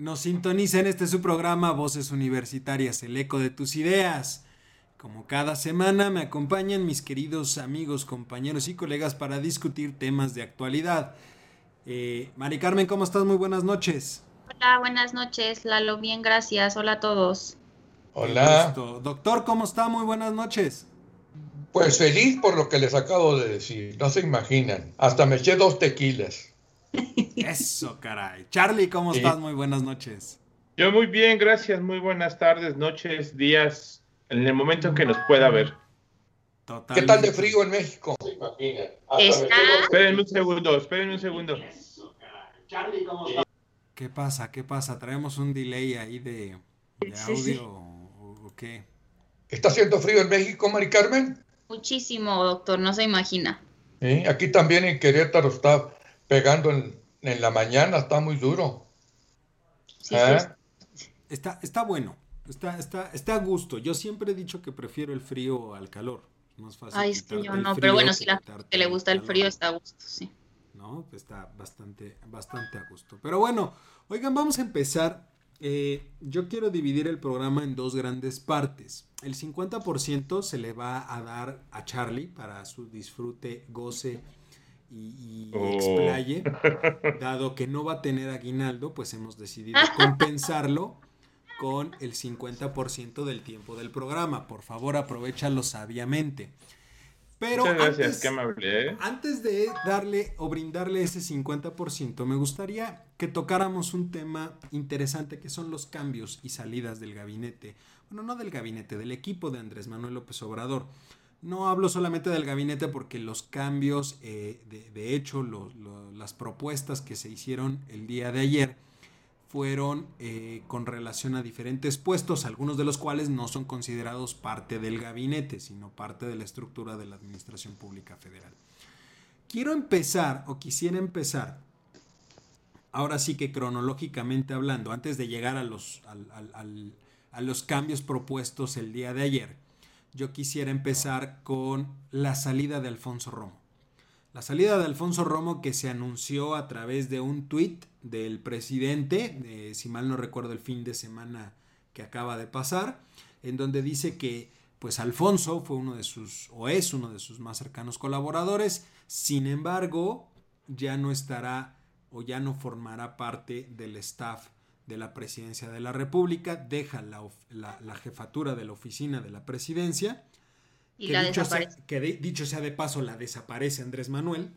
nos sintoniza en este su programa Voces Universitarias, el eco de tus ideas. Como cada semana me acompañan mis queridos amigos, compañeros y colegas para discutir temas de actualidad. Eh, Mari Carmen, ¿cómo estás? Muy buenas noches. Hola, buenas noches, Lalo. Bien, gracias. Hola a todos. Hola. Doctor, ¿cómo está? Muy buenas noches. Pues feliz por lo que les acabo de decir. No se imaginan. Hasta me eché dos tequilas. Eso, caray. Charlie, ¿cómo Sí. estás? Muy buenas noches. Yo muy bien, gracias. Muy buenas tardes, noches, días, en el momento en que nos pueda ver. Total. ¿Qué tal de frío en México? Se me Está- eché dos- Esperen un segundo, esperen un segundo. ¿Qué pasa? ¿Qué pasa? ¿Traemos un delay ahí de, de Sí, audio sí. o, o qué? ¿Está haciendo frío en México, Mari Carmen? Muchísimo, doctor, no se imagina. Sí, Aquí también en Querétaro está pegando en, en la mañana, está muy duro. Sí, ¿Eh? sí. Está, está bueno, está, está, está a gusto. Yo siempre he dicho que prefiero el frío al calor. Más fácil Ay, es que yo no, pero bueno, si la que le gusta el calor, frío está a gusto, sí. ¿No? Pues está bastante, bastante a gusto. Pero bueno, oigan, vamos a empezar. Eh, yo quiero dividir el programa en dos grandes partes. El 50% se le va a dar a Charlie para su disfrute, goce y, y Oh. explaye. Dado que no va a tener aguinaldo, pues hemos decidido compensarlo con el 50% del tiempo del programa. Por favor, aprovechalo sabiamente. Pero Muchas gracias, antes, qué amable. ¿eh? antes de darle o brindarle ese 50%, me gustaría que tocáramos un tema interesante que son los cambios y salidas del gabinete. Bueno, no del gabinete, del equipo de Andrés Manuel López Obrador. No hablo solamente del gabinete porque los cambios, eh, de, hecho, las propuestas que se hicieron el día de ayer fueron eh, con relación a diferentes puestos, algunos de los cuales no son considerados parte del gabinete, sino parte de la estructura de la Administración Pública Federal. Quiero empezar, o quisiera empezar, ahora sí que cronológicamente hablando, antes de llegar a los, a los cambios propuestos el día de ayer, yo quisiera empezar con la salida de Alfonso Romo. La salida de Alfonso Romo que se anunció a través de un tuit del presidente, si mal no recuerdo el fin de semana que acaba de pasar, en donde dice que pues Alfonso fue uno de sus o es uno de sus más cercanos colaboradores, sin embargo, ya no estará o ya no formará parte del staff de la presidencia de la República, deja la, la- la jefatura de la oficina de la presidencia Y que la dicho, sea, que de- dicho sea de paso, la desaparece Andrés Manuel,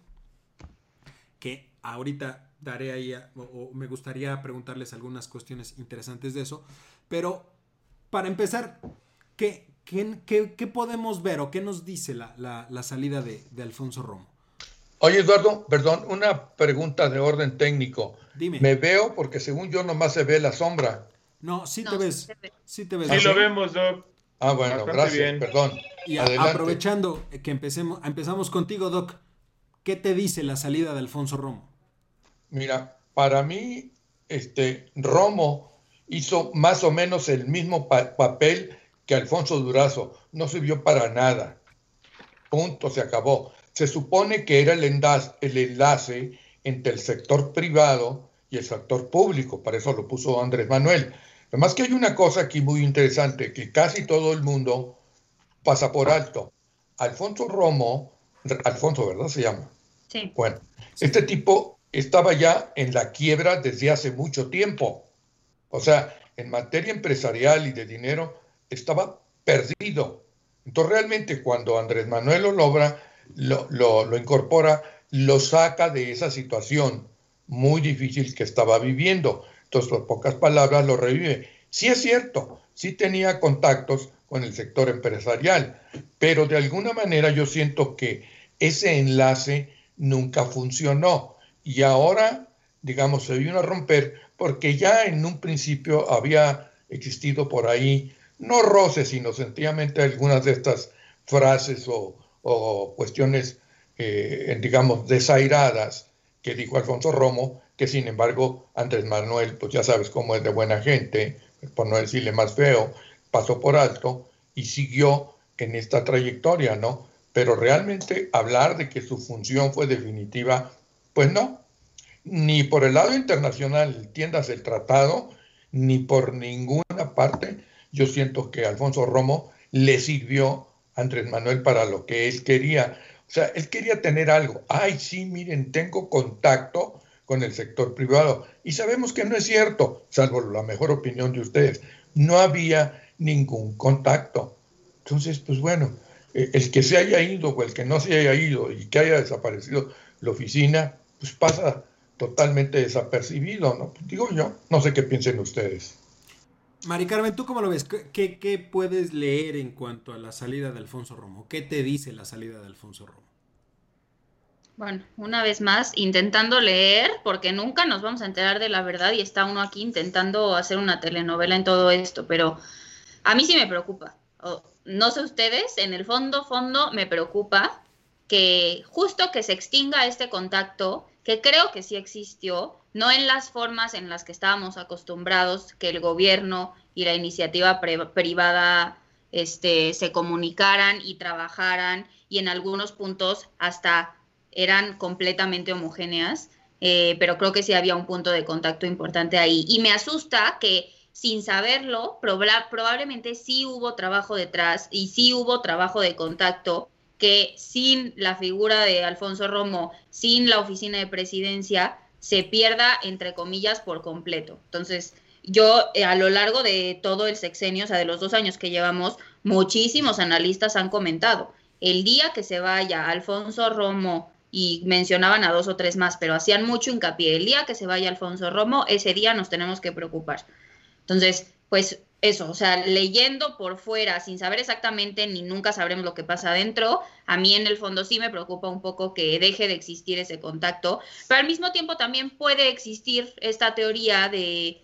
que ahorita daré ahí, a- o, o me gustaría preguntarles algunas cuestiones interesantes de eso, pero para empezar, ¿qué, qué, qué- qué podemos ver o qué nos dice la, la- la salida de, de Alfonso Romo? Oye, Eduardo, perdón, una pregunta de orden técnico. Dime. Me veo porque según yo nomás se ve la sombra. No, sí te No, ves, sí se ve. sí te ves. Sí ¿Ah, lo vemos, Doc. Ah, bueno, Bastante gracias, bien. perdón. Y Adelante. aprovechando que empecemos, empezamos contigo, Doc, ¿qué te dice la salida de Alfonso Romo? Mira, para mí, este, Romo hizo más o menos el mismo pa- papel que Alfonso Durazo. No sirvió para nada. Punto, se acabó. Se supone que era el enlace, el enlace entre el sector privado y el sector público. Para eso lo puso Andrés Manuel. Además que hay una cosa aquí muy interesante, que casi todo el mundo pasa por alto. Alfonso Romo, Alfonso, ¿verdad? Se llama. Sí. Bueno, este tipo estaba ya en la quiebra desde hace mucho tiempo. O sea, en materia empresarial y de dinero, estaba perdido. Entonces, realmente, cuando Andrés Manuel lo logra, lo, lo- lo incorpora, lo saca de esa situación muy difícil que estaba viviendo. Entonces, por pocas palabras, lo revive. Sí es cierto, sí tenía contactos con el sector empresarial, pero de alguna manera yo siento que ese enlace nunca funcionó y ahora, digamos, se vino a romper porque ya en un principio había existido por ahí, no roces, sino sencillamente algunas de estas frases o, cuestiones, eh, digamos, desairadas que dijo Alfonso Romo, que sin embargo Andrés Manuel, pues ya sabes cómo es de buena gente, por no decirle más feo, pasó por alto y siguió en esta trayectoria, ¿no? Pero realmente hablar de que su función fue definitiva, pues no, ni por el lado internacional, tiendas el tratado, ni por ninguna parte, yo siento que Alfonso Romo le sirvió a Andrés Manuel para lo que él quería. Sea, él quería tener algo. Ay, sí, miren, tengo contacto con el sector privado. Y sabemos que no es cierto, salvo la mejor opinión de ustedes. No había ningún contacto. Entonces, pues bueno, eh, el que se haya ido o el que no se haya ido y que haya desaparecido la oficina, pues pasa totalmente desapercibido, ¿no? Digo yo, no sé qué piensen ustedes. Mari Carmen, ¿tú cómo lo ves? ¿Qué, ¿Qué, puedes leer en cuanto a la salida de Alfonso Romo? ¿Qué te dice la salida de Alfonso Romo? Bueno, una vez más, intentando leer, porque nunca nos vamos a enterar de la verdad y está uno aquí intentando hacer una telenovela en todo esto, pero a mí sí me preocupa. no sé ustedes, en el fondo, fondo, me preocupa que justo que se extinga este contacto, que creo que sí existió, no en las formas en las que estábamos acostumbrados que el gobierno y la iniciativa privada este, se comunicaran y trabajaran y en algunos puntos hasta eran completamente homogéneas, eh, pero creo que sí había un punto de contacto importante ahí. Y me asusta que sin saberlo, probablemente sí hubo trabajo detrás y sí hubo trabajo de contacto que sin la figura de Alfonso Romo, sin la oficina de presidencia, se pierda, entre comillas, por completo. Entonces, yo eh, a lo largo de todo el sexenio, o sea, de los dos años que llevamos, muchísimos analistas han comentado, el día que se vaya Alfonso Romo y mencionaban a dos o tres más, pero hacían mucho hincapié, el día que se vaya Alfonso Romo, ese día nos tenemos que preocupar. Entonces, pues eso, o sea, leyendo por fuera, sin saber exactamente ni nunca sabremos lo que pasa adentro, a mí en el fondo sí me preocupa un poco que deje de existir ese contacto, pero al mismo tiempo también puede existir esta teoría de,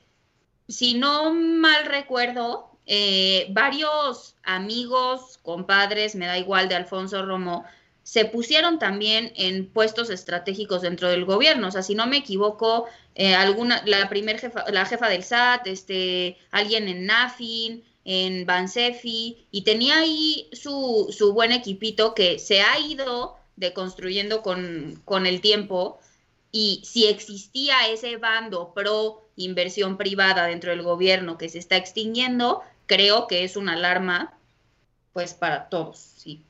si no mal recuerdo, eh, varios amigos, compadres, me da igual, de Alfonso Romo, se pusieron también en puestos estratégicos dentro del gobierno. O sea, si no me equivoco, eh, alguna, la primer jefa, la jefa del SAT, este, alguien en NAFIN, en Bansefi, y tenía ahí su, su buen equipito que se ha ido deconstruyendo con, con el tiempo. Y si existía ese bando pro inversión privada dentro del gobierno que se está extinguiendo, creo que es una alarma pues para todos, sí.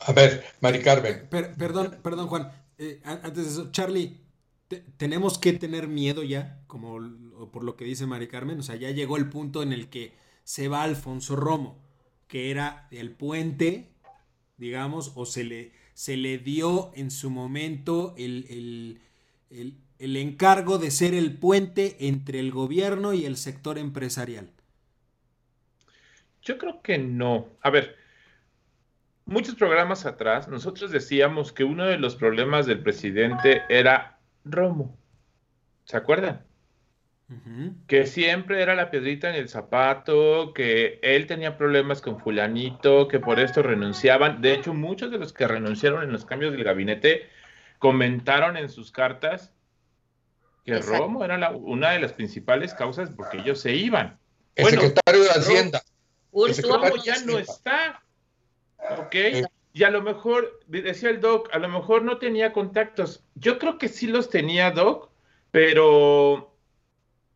A ver, Mari Carmen. perdón, perdón, Juan. Eh, antes de eso, Charlie, tenemos que tener miedo ya, como por lo que dice Mari Carmen. O sea, ya llegó el punto en el que se va Alfonso Romo, que era el puente, digamos, o se le, se le dio en su momento el, el encargo de ser el puente entre el gobierno y el sector empresarial. Yo creo que no. A ver, muchos programas atrás, nosotros decíamos que uno de los problemas del presidente era Romo. ¿Se acuerdan? Que siempre era la piedrita en el zapato, que él tenía problemas con fulanito, que por esto renunciaban. De hecho, muchos de los que renunciaron en los cambios del gabinete comentaron en sus cartas que Romo era una de las principales causas porque ellos se iban. El secretario de Hacienda. Romo ya no está. ¿Ok? Y a lo mejor, decía el doc, a lo mejor no tenía contactos. Yo creo que sí los tenía, doc, pero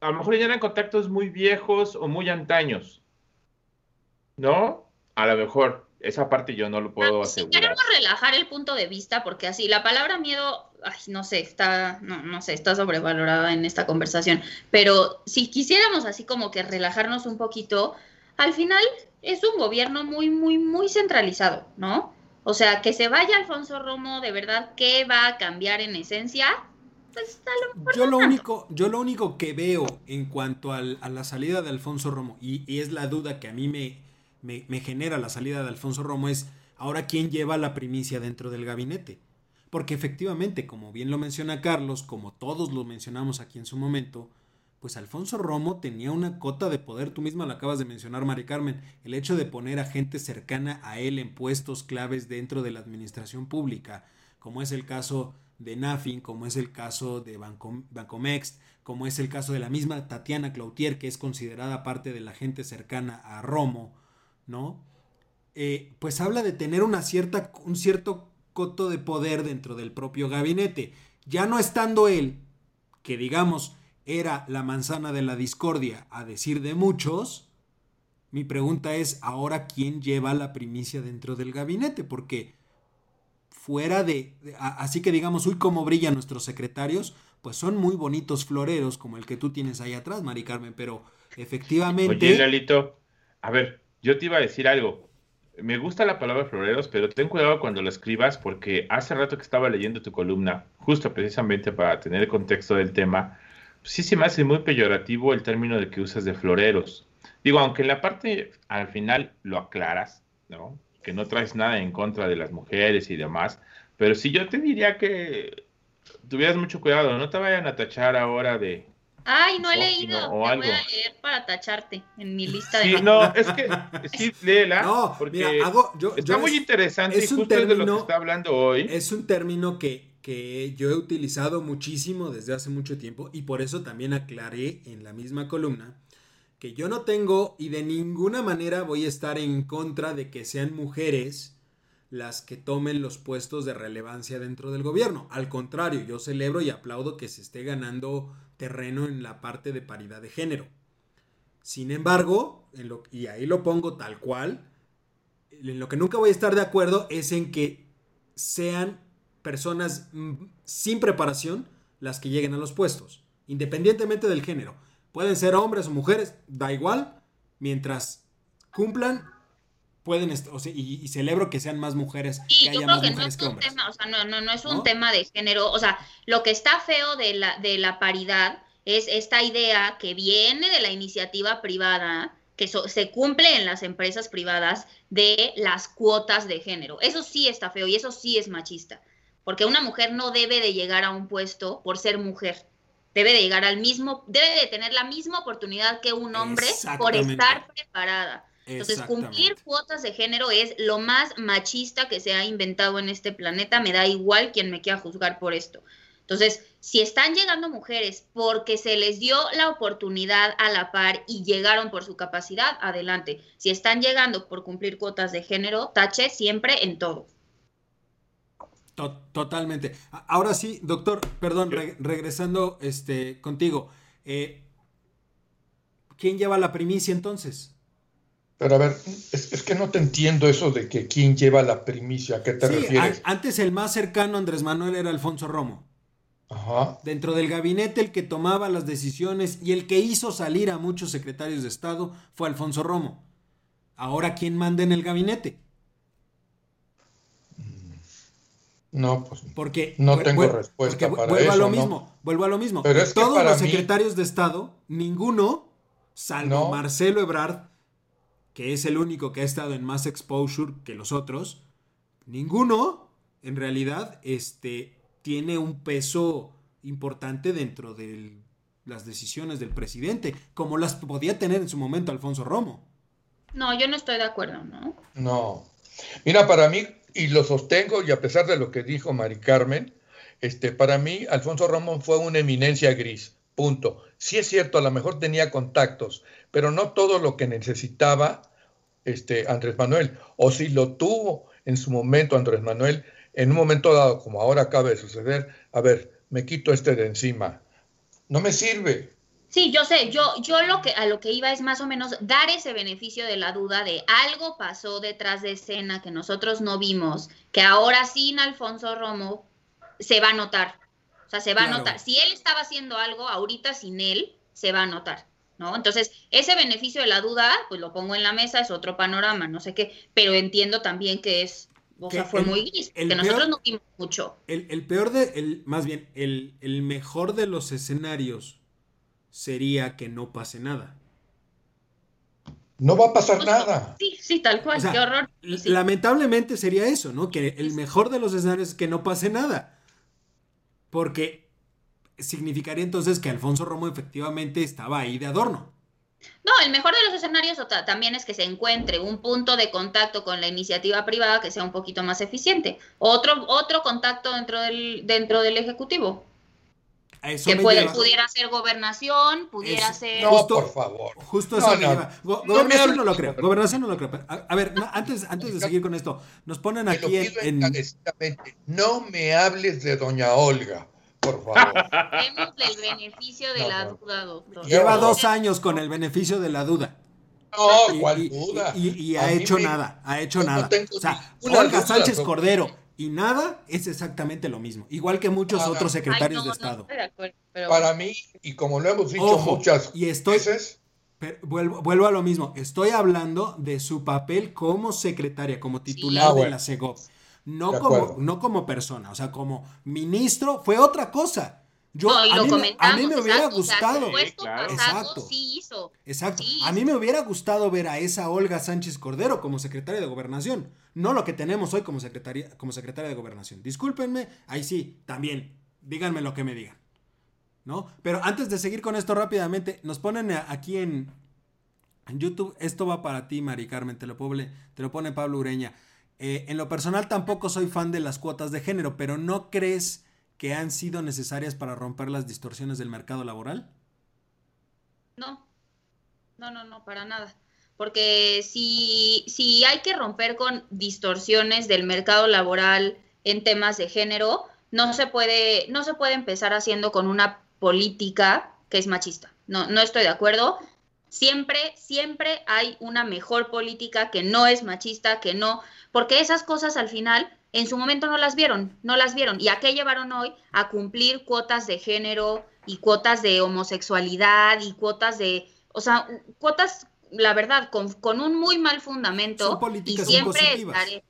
a lo mejor ya eran contactos muy viejos o muy antaños. ¿No? A lo mejor. Esa parte yo no lo puedo asegurar. Si queremos relajar el punto de vista, porque así la palabra miedo, ay, no sé, está, no, no sé, está sobrevalorada en esta conversación. Pero si quisiéramos así como que relajarnos un poquito, al final es un gobierno muy, muy, muy centralizado, ¿no? O sea, que se vaya Alfonso Romo, de verdad, ¿qué va a cambiar en esencia? Pues, yo lo único, yo lo único que veo en cuanto a la salida de Alfonso Romo, y, es la duda que a mí me, me, genera la salida de Alfonso Romo, es ahora quién lleva la primicia dentro del gabinete. Porque efectivamente, como bien lo menciona Carlos, como todos lo mencionamos aquí en su momento, pues Alfonso Romo tenía una cota de poder, tú misma lo acabas de mencionar, Mari Carmen, el hecho de poner a gente cercana a él en puestos claves dentro de la administración pública, como es el caso de Nafin, como es el caso de Bancomex, como es el caso de la misma Tatiana Cloutier, que es considerada parte de la gente cercana a Romo, ¿no? Eh, pues habla de tener una cierta, un cierto coto de poder dentro del propio gabinete. Ya no estando él, que digamos era la manzana de la discordia, a decir de muchos, mi pregunta es ahora quién lleva la primicia dentro del gabinete, porque fuera de, así que digamos, uy, cómo brillan nuestros secretarios, pues son muy bonitos floreros como el que tú tienes ahí atrás, Mari Carmen, pero efectivamente... Oye, Lalito, a ver, yo te iba a decir algo. Me gusta la palabra floreros, pero ten cuidado cuando lo escribas porque hace rato que estaba leyendo tu columna, justo precisamente para tener el contexto del tema, sí se me hace muy peyorativo el término de que usas de floreros. Digo, aunque en la parte al final lo aclaras, ¿no? Que no traes nada en contra de las mujeres y demás, pero sí yo te diría que tuvieras mucho cuidado, no te vayan a tachar ahora de... Ay, no he leído, te voy a leer para tacharte en mi lista de... Sí, no, es que sí, léela, no, porque yo, está muy interesante es y justo es de lo que está hablando hoy. Es un término que que yo he utilizado muchísimo desde hace mucho tiempo y por eso también aclaré en la misma columna que yo no tengo y de ninguna manera voy a estar en contra de que sean mujeres las que tomen los puestos de relevancia dentro del gobierno. Al contrario, yo celebro y aplaudo que se esté ganando terreno en la parte de paridad de género. Sin embargo, y ahí lo pongo tal cual, en lo que nunca voy a estar de acuerdo es en que sean personas mm, sin preparación las que lleguen a los puestos, independientemente del género. Pueden ser hombres o mujeres, da igual, mientras cumplan, pueden, y, celebro que sean más mujeres. que haya más mujeres que hombres. o sea, no, no, es un tema de género, o sea, lo que está feo de la, de la paridad es esta idea que viene de la iniciativa privada, que se cumple en las empresas privadas de las cuotas de género. Eso sí está feo y eso sí es machista porque una mujer no debe de llegar a un puesto por ser mujer. Debe de llegar al mismo, debe de tener la misma oportunidad que un hombre por estar preparada. Entonces, cumplir cuotas de género es lo más machista que se ha inventado en este planeta. Me da igual quien me quiera juzgar por esto. Entonces, si están llegando mujeres porque se les dio la oportunidad a la par y llegaron por su capacidad, adelante. Si están llegando por cumplir cuotas de género, tache siempre en todo totalmente. Ahora sí, doctor, perdón, regresando este, contigo. Eh, ¿Quién lleva la primicia entonces? Pero a ver, es, que no te entiendo eso de que quién lleva la primicia, ¿a qué te refieres? antes el más cercano a Andrés Manuel era Alfonso Romo. Ajá. Dentro del gabinete el que tomaba las decisiones y el que hizo salir a muchos secretarios de Estado fue Alfonso Romo. Ahora, ¿quién manda en el gabinete? No, pues porque, no tengo respuesta para vuelvo eso. A lo mismo, Vuelvo a lo mismo. Pero es Todos los secretarios de Estado, ninguno, salvo Marcelo Ebrard, que es el único que ha estado en más exposure que los otros, ninguno, en realidad, este, tiene un peso importante dentro de las decisiones del presidente, como las podía tener en su momento Alfonso Romo. No, yo no estoy de acuerdo, ¿no? No. Mira, para mí y lo sostengo, y a pesar de lo que dijo Mari Carmen, este, para mí Alfonso Ramón fue una eminencia gris, punto. Sí es cierto, a lo mejor tenía contactos, pero no todo lo que necesitaba este, Andrés Manuel, o si lo tuvo en su momento Andrés Manuel, en un momento dado, como ahora acaba de suceder, a ver, me quito este de encima. No me sirve. Sí, yo sé, yo, yo lo que a lo que iba es más o menos dar ese beneficio de la duda de algo pasó detrás de escena que nosotros no vimos, que ahora sin Alfonso Romo se va a notar. O sea, se va a notar. Si él estaba haciendo algo, ahorita sin él, se va a notar. ¿No? Entonces, ese beneficio de la duda, pues lo pongo en la mesa, es otro panorama, no sé qué, pero entiendo también que es, o sea, fue muy gris, que nosotros no vimos mucho. El, peor de, el, más bien, el, el mejor de los escenarios sería que no pase nada. No va a pasar nada. Sí, sí, tal cual, qué horror. Lamentablemente sería eso, ¿no? Que el mejor de los escenarios es que no pase nada. Porque significaría entonces que Alfonso Romo efectivamente estaba ahí de adorno. No, el mejor de los escenarios también es que se encuentre un punto de contacto con la iniciativa privada que sea un poquito más eficiente. Otro, otro contacto dentro del, dentro del Ejecutivo. Que pudiera ser gobernación, pudiera ser... No, por favor. Justo eso gobernación no, lo creo. Gobernación no lo creo. A, ver, antes, antes de seguir con esto, nos ponen aquí en... No me hables de doña Olga. Por favor. el beneficio de la duda, doctor. Lleva dos años con el beneficio de la duda. No, ¿cuál duda? Y, ha hecho nada, ha hecho nada. o sea, Olga Sánchez Cordero y nada es exactamente lo mismo, igual que muchos otros secretarios de Estado. Para mí, y como lo hemos dicho muchas y estoy, veces, vuelvo, vuelvo, a lo mismo, estoy hablando de su papel como secretaria, como titular de la CEGOP. No como, no como persona, o sea, como ministro fue otra cosa. Yo, a, mí, me hubiera gustado. exacto. exacto. a mí me hubiera gustado ver a esa Olga Sánchez Cordero como secretaria de gobernación. No lo que tenemos hoy como secretaria, como secretaria de gobernación. Discúlpenme, ahí sí, también. Díganme lo que me digan. ¿No? Pero antes de seguir con esto rápidamente, nos ponen aquí en, en YouTube. Esto va para ti, Mari Carmen. Te lo, te lo pone Pablo Ureña. Eh, en lo personal tampoco soy fan de las cuotas de género, pero ¿no crees que han sido necesarias para romper las distorsiones del mercado laboral? No, no, no, no, para nada. Porque si, si hay que romper con distorsiones del mercado laboral en temas de género, no se puede, no se puede empezar haciendo con una política que es machista. No, no estoy de acuerdo. Siempre, siempre hay una mejor política que no es machista, que no, porque esas cosas al final en su momento no las vieron, no las vieron. ¿Y a qué llevaron hoy? A cumplir cuotas de género y cuotas de homosexualidad y cuotas de, o sea, cuotas, la verdad, con, con un muy mal fundamento. Son políticas y siempre impositivas.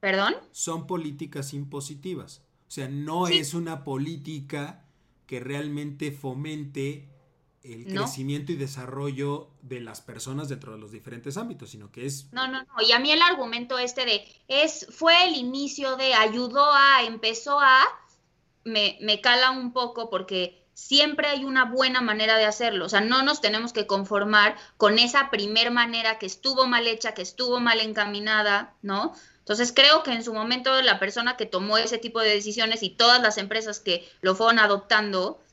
¿Perdón? Son políticas impositivas. O sea, no es una política que realmente fomente el crecimiento y desarrollo de las personas dentro de los diferentes ámbitos, sino que es... No, no, no. Y a mí el argumento este de es fue el inicio de ayudó a, empezó a, me, me cala un poco porque siempre hay una buena manera de hacerlo. O sea, no nos tenemos que conformar con esa primer manera que estuvo mal hecha, que estuvo mal encaminada, ¿no? Entonces creo que en su momento la persona que tomó ese tipo de decisiones y todas las empresas que lo fueron adoptando,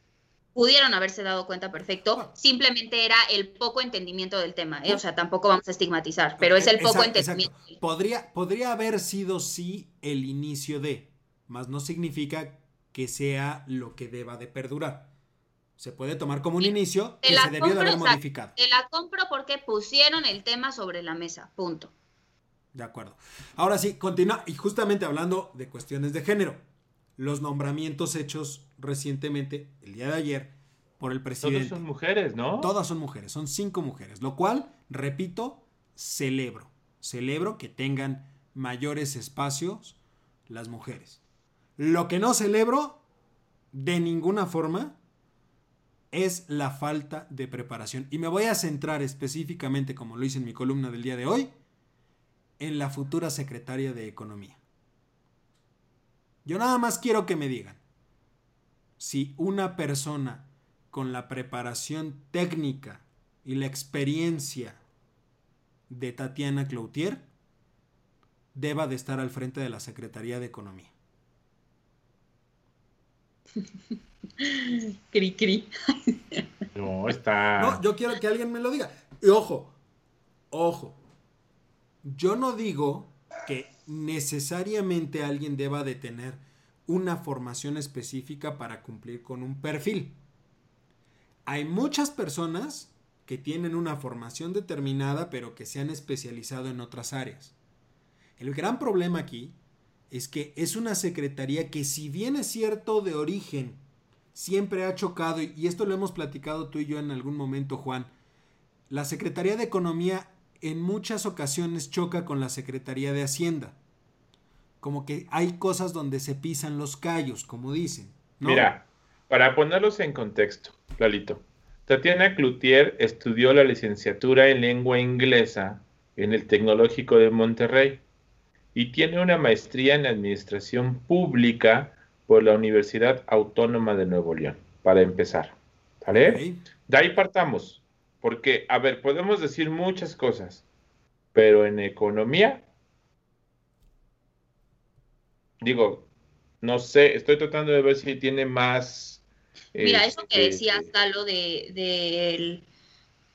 pudieron haberse dado cuenta perfecto, ah. simplemente era el poco entendimiento del tema, ¿eh? o sea, tampoco vamos a estigmatizar, pero es el poco entendimiento. Podría, podría haber sido sí el inicio de, mas no significa que sea lo que deba de perdurar. Se puede tomar como un inicio que se debió de haber modificado. te la compro porque pusieron el tema sobre la mesa, punto. De acuerdo. Ahora sí, continúa, y justamente hablando de cuestiones de género los nombramientos hechos recientemente, el día de ayer, por el presidente. Todas son mujeres, ¿no? Todas son mujeres, son cinco mujeres, lo cual, repito, celebro. Celebro que tengan mayores espacios las mujeres. Lo que no celebro, de ninguna forma, es la falta de preparación. Y me voy a centrar específicamente, como lo hice en mi columna del día de hoy, en la futura secretaria de Economía. Yo nada más quiero que me digan si una persona con la preparación técnica y la experiencia de Tatiana Cloutier deba de estar al frente de la Secretaría de Economía. cri cri. No, está. No, yo quiero que alguien me lo diga. Y ojo, ojo. Yo no digo que necesariamente alguien deba de tener una formación específica para cumplir con un perfil. Hay muchas personas que tienen una formación determinada pero que se han especializado en otras áreas. El gran problema aquí es que es una secretaría que si bien es cierto de origen, siempre ha chocado, y esto lo hemos platicado tú y yo en algún momento, Juan, la Secretaría de Economía en muchas ocasiones choca con la Secretaría de Hacienda. Como que hay cosas donde se pisan los callos, como dicen. Mira, para ponerlos en contexto, Lalito, Tatiana Cloutier estudió la licenciatura en lengua inglesa en el Tecnológico de Monterrey y tiene una maestría en administración pública por la Universidad Autónoma de Nuevo León, para empezar. ¿Vale? De ahí partamos, porque, a ver, podemos decir muchas cosas, pero en economía, digo, no sé, estoy tratando de ver si tiene más... Mira, eso que este, decías, Galo, de, de,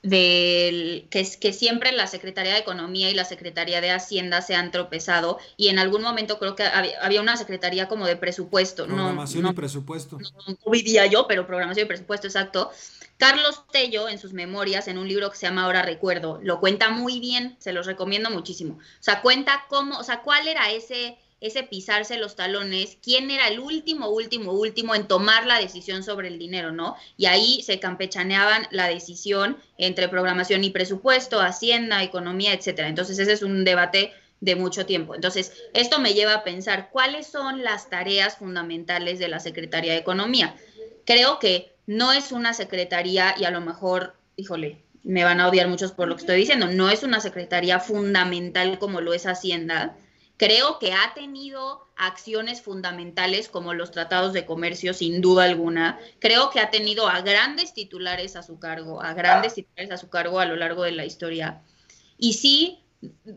del que, que siempre la Secretaría de Economía y la Secretaría de Hacienda se han tropezado y en algún momento creo que había, una Secretaría como de presupuesto. Programación no, y presupuesto. No, vivía yo, pero programación y presupuesto, exacto. Carlos Tello, en sus memorias, en un libro que se llama Ahora Recuerdo, lo cuenta muy bien, se los recomiendo muchísimo. O sea, cuenta cómo, o sea, cuál era ese ese pisarse los talones, quién era el último, último, último en tomar la decisión sobre el dinero, ¿no? Y ahí se campechaneaban la decisión entre programación y presupuesto, hacienda, economía, etcétera. Entonces, ese es un debate de mucho tiempo. Entonces, esto me lleva a pensar cuáles son las tareas fundamentales de la Secretaría de Economía. Creo que no es una secretaría y a lo mejor, híjole, me van a odiar muchos por lo que estoy diciendo, no es una secretaría fundamental como lo es Hacienda, Creo que ha tenido acciones fundamentales como los tratados de comercio, sin duda alguna. Creo que ha tenido a grandes titulares a su cargo, a grandes titulares a su cargo a lo largo de la historia. Y sí,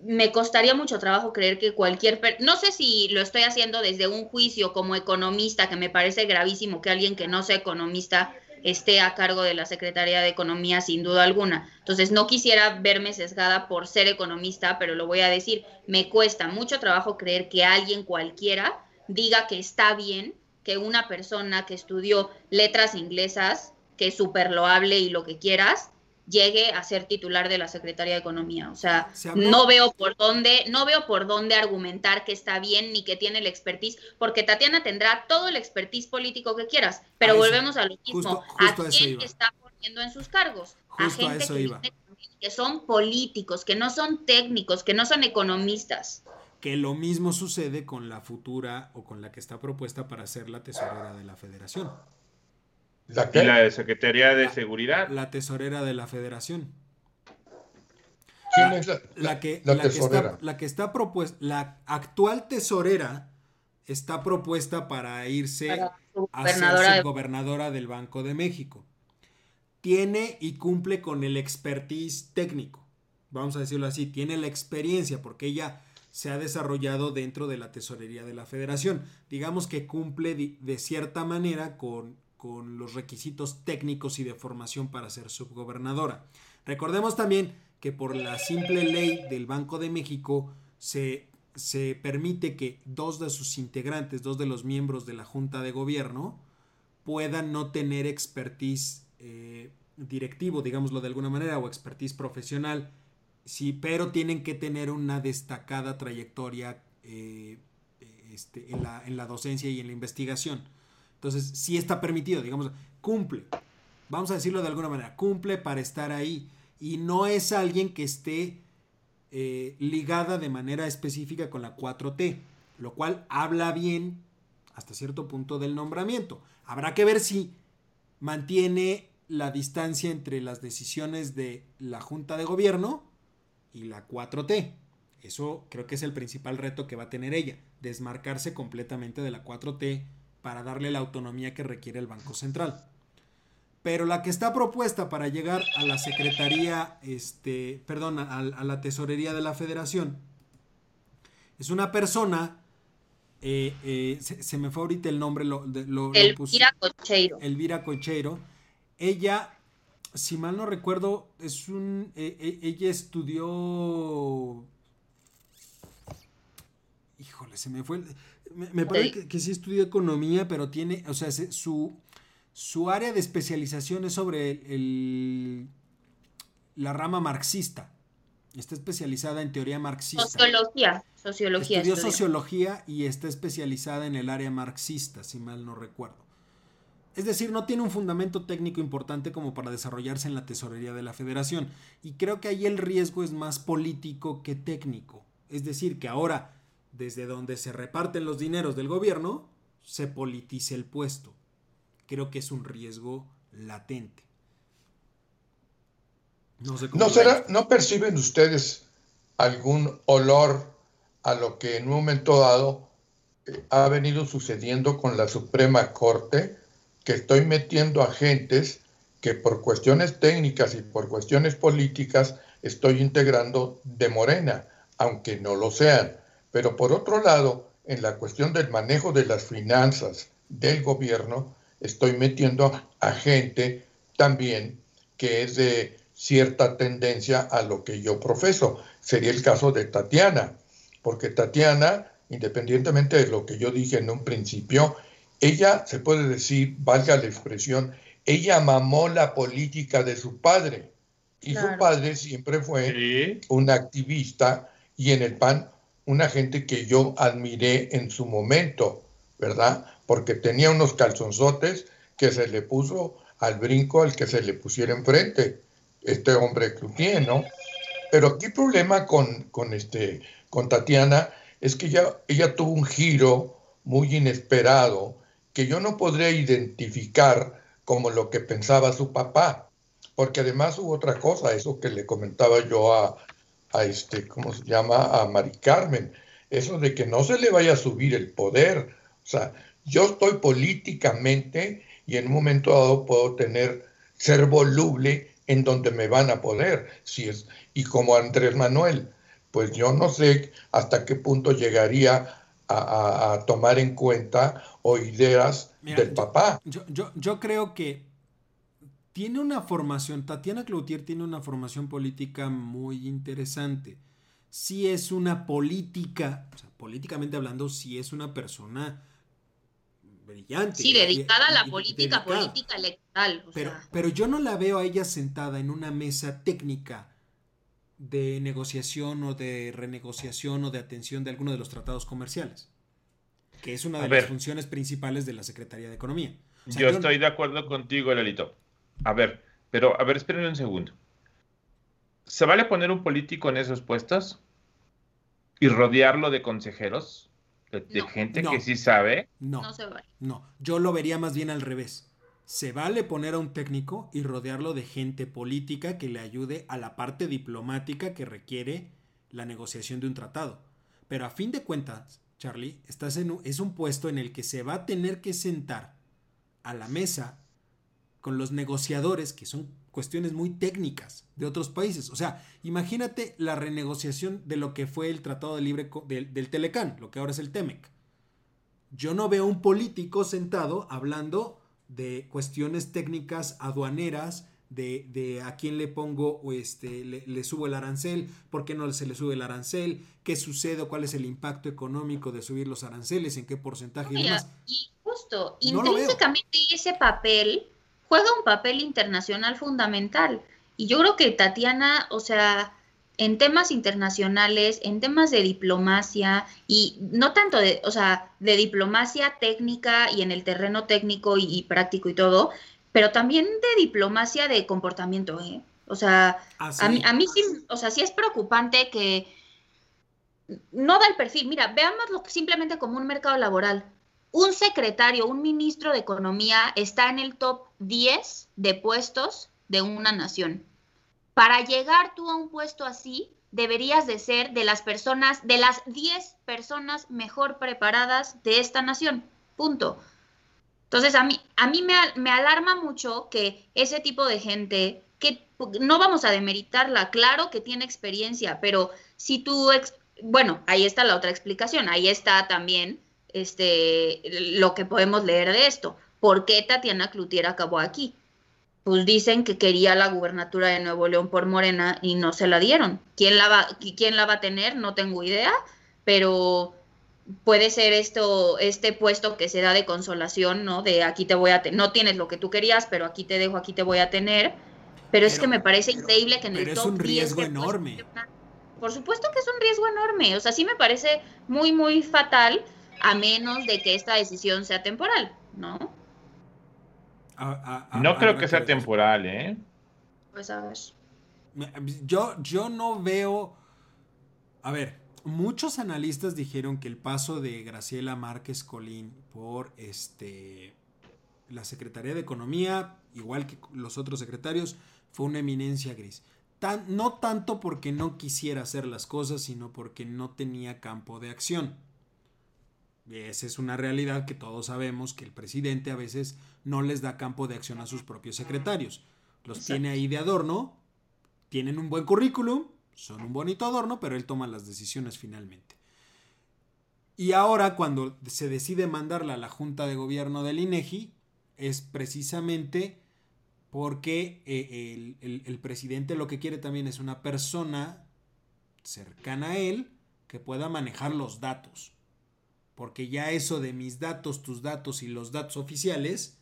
me costaría mucho trabajo creer que cualquier... no sé si lo estoy haciendo desde un juicio como economista, que me parece gravísimo que alguien que no sea economista esté a cargo de la Secretaría de Economía sin duda alguna. Entonces, no quisiera verme sesgada por ser economista, pero lo voy a decir, me cuesta mucho trabajo creer que alguien cualquiera diga que está bien que una persona que estudió letras inglesas, que es súper loable y lo que quieras, llegue a ser titular de la Secretaría de Economía. O sea, no veo por dónde, no veo por dónde argumentar que está bien ni que tiene el expertise, porque Tatiana tendrá todo el expertise político que quieras, pero volvemos a lo mismo. ¿A quién está poniendo en sus cargos? a gente que, que son políticos, que no son técnicos, que no son economistas. Que lo mismo sucede con la futura o con la que está propuesta para ser la tesorera de la federación. ¿La y la de Secretaría de Seguridad. La tesorera de la Federación. ¿Quién es la, que, la, tesorera? la que está propuesta, la actual tesorera está propuesta para irse a ser gobernadora del Banco de México. Tiene y cumple con el expertise técnico, vamos a decirlo así, tiene la experiencia porque ella se ha desarrollado dentro de la tesorería de la federación. Digamos que cumple de cierta manera con con los requisitos técnicos y de formación para ser subgobernadora. Recordemos también que por la simple ley del Banco de México se, se permite que dos de sus integrantes, dos de los miembros de la Junta de Gobierno, puedan no tener expertise eh, directivo, digámoslo de alguna manera, o expertise profesional, sí, pero tienen que tener una destacada trayectoria eh, este, en, la, en la docencia y en la investigación. Entonces, sí está permitido, digamos, cumple. Vamos a decirlo de alguna manera, cumple para estar ahí. Y no es alguien que esté eh, ligada de manera específica con la 4T, lo cual habla bien hasta cierto punto del nombramiento. Habrá que ver si mantiene la distancia entre las decisiones de la Junta de Gobierno y la 4T. Eso creo que es el principal reto que va a tener ella, desmarcarse completamente de la 4T para darle la autonomía que requiere el Banco Central. Pero la que está propuesta para llegar a la Secretaría, este, perdón, a, la Tesorería de la Federación, es una persona, eh, eh, se, me fue ahorita el nombre, lo, lo, Elvira Concheiro. Elvira Concheiro. Ella, si mal no recuerdo, es un, e, e, ella estudió, híjole, se me fue, me, parece que, sí estudió economía, pero tiene, o sea, su, su área de especialización es sobre el, la rama marxista. Está especializada en teoría marxista. Sociología. Sociología. Estudió sociología y está especializada en el área marxista, si mal no recuerdo. Es decir, no tiene un fundamento técnico importante como para desarrollarse en la tesorería de la federación. Y creo que ahí el riesgo es más político que técnico. Es decir, que ahora desde donde se reparten los dineros del gobierno, se politice el puesto. Creo que es un riesgo latente. No, sé cómo ¿No, será, ¿No perciben ustedes algún olor a lo que en un momento dado ha venido sucediendo con la Suprema Corte, que estoy metiendo agentes que por cuestiones técnicas y por cuestiones políticas estoy integrando de Morena, aunque no lo sean. Pero por otro lado, en la cuestión del manejo de las finanzas del gobierno, estoy metiendo a gente también que es de cierta tendencia a lo que yo profeso. Sería el caso de Tatiana, porque Tatiana, independientemente de lo que yo dije en un principio, ella, se puede decir, valga la expresión, ella mamó la política de su padre. Y su padre siempre fue un activista y en el PAN una gente que yo admiré en su momento, ¿verdad? Porque tenía unos calzonzotes que se le puso al brinco al que se le pusiera enfrente, este hombre Cloutier, ¿no? Pero aquí el problema con, con, este, con Tatiana es que ella, ella tuvo un giro muy inesperado que yo no podría identificar como lo que pensaba su papá, porque además hubo otra cosa, eso que le comentaba yo a, a este, ¿cómo se llama? A Mari Carmen, eso de que no se le vaya a subir el poder. O sea, yo estoy políticamente y en un momento dado puedo tener, ser voluble en donde me van a poder. Si es, y como Andrés Manuel, pues yo no sé hasta qué punto llegaría a, tomar en cuenta o ideas del papá. Yo, yo, yo creo que tiene una formación, Tatiana Cloutier tiene una formación política muy interesante. Si es una política, o sea, políticamente hablando, si es una persona brillante. Sí, dedicada a la política, política electoral. pero, pero yo no la veo a ella sentada en una mesa técnica de negociación o de renegociación o de atención de alguno de los tratados comerciales, que es una de las funciones principales de la Secretaría de Economía. yo, estoy de acuerdo contigo, Lelito. A ver, pero a ver, espérenme un segundo. ¿Se vale poner un político en esos puestos y rodearlo de consejeros? de, gente que sí sabe. No, no se vale. No, yo lo vería más bien al revés. Se vale poner a un técnico y rodearlo de gente política que le ayude a la parte diplomática que requiere la negociación de un tratado. Pero a fin de cuentas, Charlie, estás en es un puesto en el que se va a tener que sentar a la mesa con los negociadores, que son cuestiones muy técnicas de otros países. O sea, imagínate la renegociación de lo que fue el Tratado de Libre del, del Telecán, lo que ahora es el TEMEC. Yo no veo un político sentado hablando de cuestiones técnicas aduaneras, de, a quién le pongo o este, le, subo el arancel, por qué no se le sube el arancel, qué sucede, cuál es el impacto económico de subir los aranceles, en qué porcentaje y demás. Y justo, intrínsecamente ese papel juega un papel internacional fundamental. Y yo creo que Tatiana, o sea, en temas internacionales, en temas de diplomacia, y no tanto de, o sea, de diplomacia técnica y en el terreno técnico y, práctico y todo, pero también de diplomacia de comportamiento, ¿eh? O sea, ah, a, mí, a mí sí, o sea, sí es preocupante que no da el perfil. Mira, veámoslo simplemente como un mercado laboral un secretario, un ministro de Economía está en el top 10 de puestos de una nación. Para llegar tú a un puesto así, deberías de ser de las personas, de las 10 personas mejor preparadas de esta nación. Punto. Entonces, a mí, a mí me, me alarma mucho que ese tipo de gente, que no vamos a demeritarla, claro que tiene experiencia, pero si tú, bueno, ahí está la otra explicación, ahí está también este, lo que podemos leer de esto. ¿Por qué Tatiana Cloutier acabó aquí? Pues dicen que quería la gubernatura de Nuevo León por Morena y no se la dieron. ¿Quién la va, quién la va a tener? No tengo idea, pero puede ser esto, este puesto que se da de consolación, ¿no? De aquí te voy a tener, no tienes lo que tú querías, pero aquí te dejo, aquí te voy a tener. Pero, es que me parece increíble que en el top es un riesgo enorme. por supuesto que es un riesgo enorme. O sea, sí me parece muy, muy fatal a menos de que esta decisión sea temporal, ¿no? no creo que sea temporal, ¿eh? Pues a ver. Yo, yo no veo. A ver, muchos analistas dijeron que el paso de Graciela Márquez Colín por este la Secretaría de Economía, igual que los otros secretarios, fue una eminencia gris. Tan, no tanto porque no quisiera hacer las cosas, sino porque no tenía campo de acción Esa es una realidad que todos sabemos que el presidente a veces no les da campo de acción a sus propios secretarios. Los tiene ahí de adorno, tienen un buen currículum, son un bonito adorno, pero él toma las decisiones finalmente. Y ahora cuando se decide mandarla a la Junta de Gobierno del INEGI, es precisamente porque eh, el, presidente lo que quiere también es una persona cercana a él que pueda manejar los datos. Porque ya eso de mis datos, tus datos y los datos oficiales,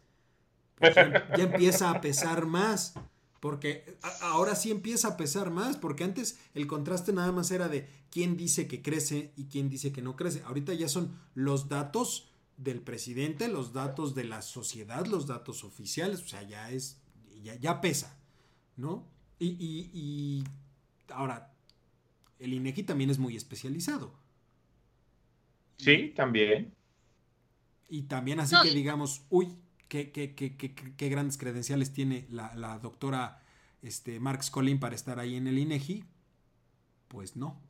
pues ya, empieza a pesar más. Porque ahora sí empieza a pesar más, porque antes el contraste nada más era de quién dice que crece y quién dice que no crece. Ahorita ya son los datos del presidente, los datos de la sociedad, los datos oficiales, o sea, ya es ya, pesa, ¿no? Y, ahora, el INEGI también es muy especializado. Sí, también. Y también así que digamos, uy, qué, qué, qué, qué, grandes credenciales tiene la, doctora este, Marx Collin para estar ahí en el INEGI, pues no.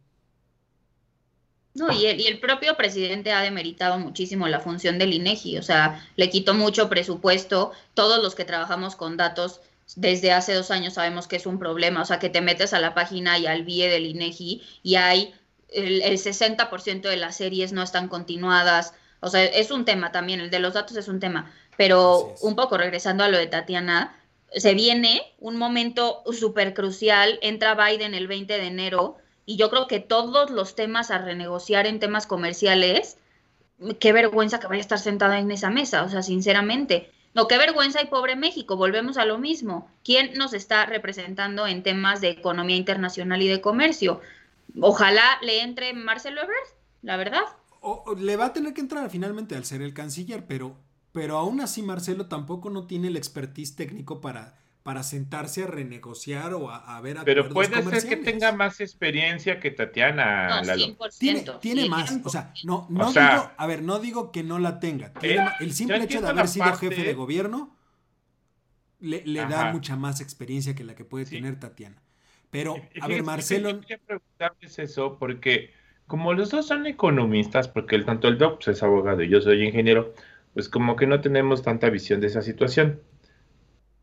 No, y el, y el, propio presidente ha demeritado muchísimo la función del INEGI, o sea, le quitó mucho presupuesto. Todos los que trabajamos con datos desde hace dos años sabemos que es un problema, o sea, que te metes a la página y al BIE del INEGI y hay el, el 60% de las series no están continuadas, o sea, es un tema también, el de los datos es un tema, pero un poco regresando a lo de Tatiana, se viene un momento súper crucial, entra Biden el 20 de enero y yo creo que todos los temas a renegociar en temas comerciales, qué vergüenza que vaya a estar sentada en esa mesa, o sea, sinceramente. No, qué vergüenza y pobre México, volvemos a lo mismo. ¿Quién nos está representando en temas de economía internacional y de comercio? Ojalá le entre Marcelo Ebrard, la verdad. O, le va a tener que entrar finalmente al ser el canciller, pero, pero aún así Marcelo tampoco no tiene el expertise técnico para para sentarse a renegociar o a, ver Pero puede ser que tenga más experiencia que Tatiana. No, 100%, tiene, tiene más, o sea, no, no digo, a ver, no digo que no la tenga. ¿eh? el simple hecho de haber sido jefe de gobierno le, da mucha más experiencia que la que puede tener Tatiana. Pero, a ver, Marcelo... Quería preguntarles eso porque como los dos son economistas, porque el, tanto el Doc es abogado y yo soy ingeniero, pues como que no tenemos tanta visión de esa situación.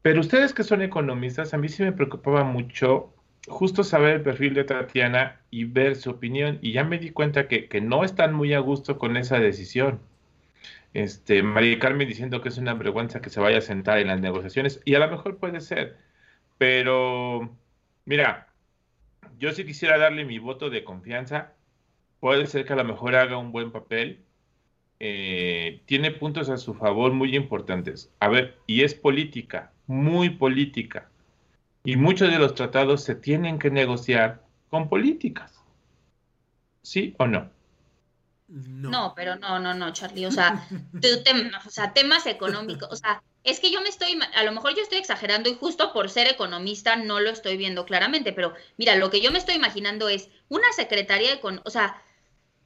Pero ustedes que son economistas, a mí sí me preocupaba mucho justo saber el perfil de Tatiana y ver su opinión. Y ya me di cuenta que, no están muy a gusto con esa decisión. Este, María Carmen diciendo que es una vergüenza que se vaya a sentar en las negociaciones. Y a lo mejor puede ser. Pero, mira, yo sí quisiera darle mi voto de confianza. Puede ser que a lo mejor haga un buen papel. Eh, tiene puntos a su favor muy importantes. A ver, y es política muy política. Y muchos de los tratados se tienen que negociar con políticas. ¿Sí o no? No. pero no, no, no, Charlie. O sea, o sea, temas económicos. O sea, es que yo me estoy, a lo mejor yo estoy exagerando y justo por ser economista no lo estoy viendo claramente, pero mira, lo que yo me estoy imaginando es una secretaría de, o sea,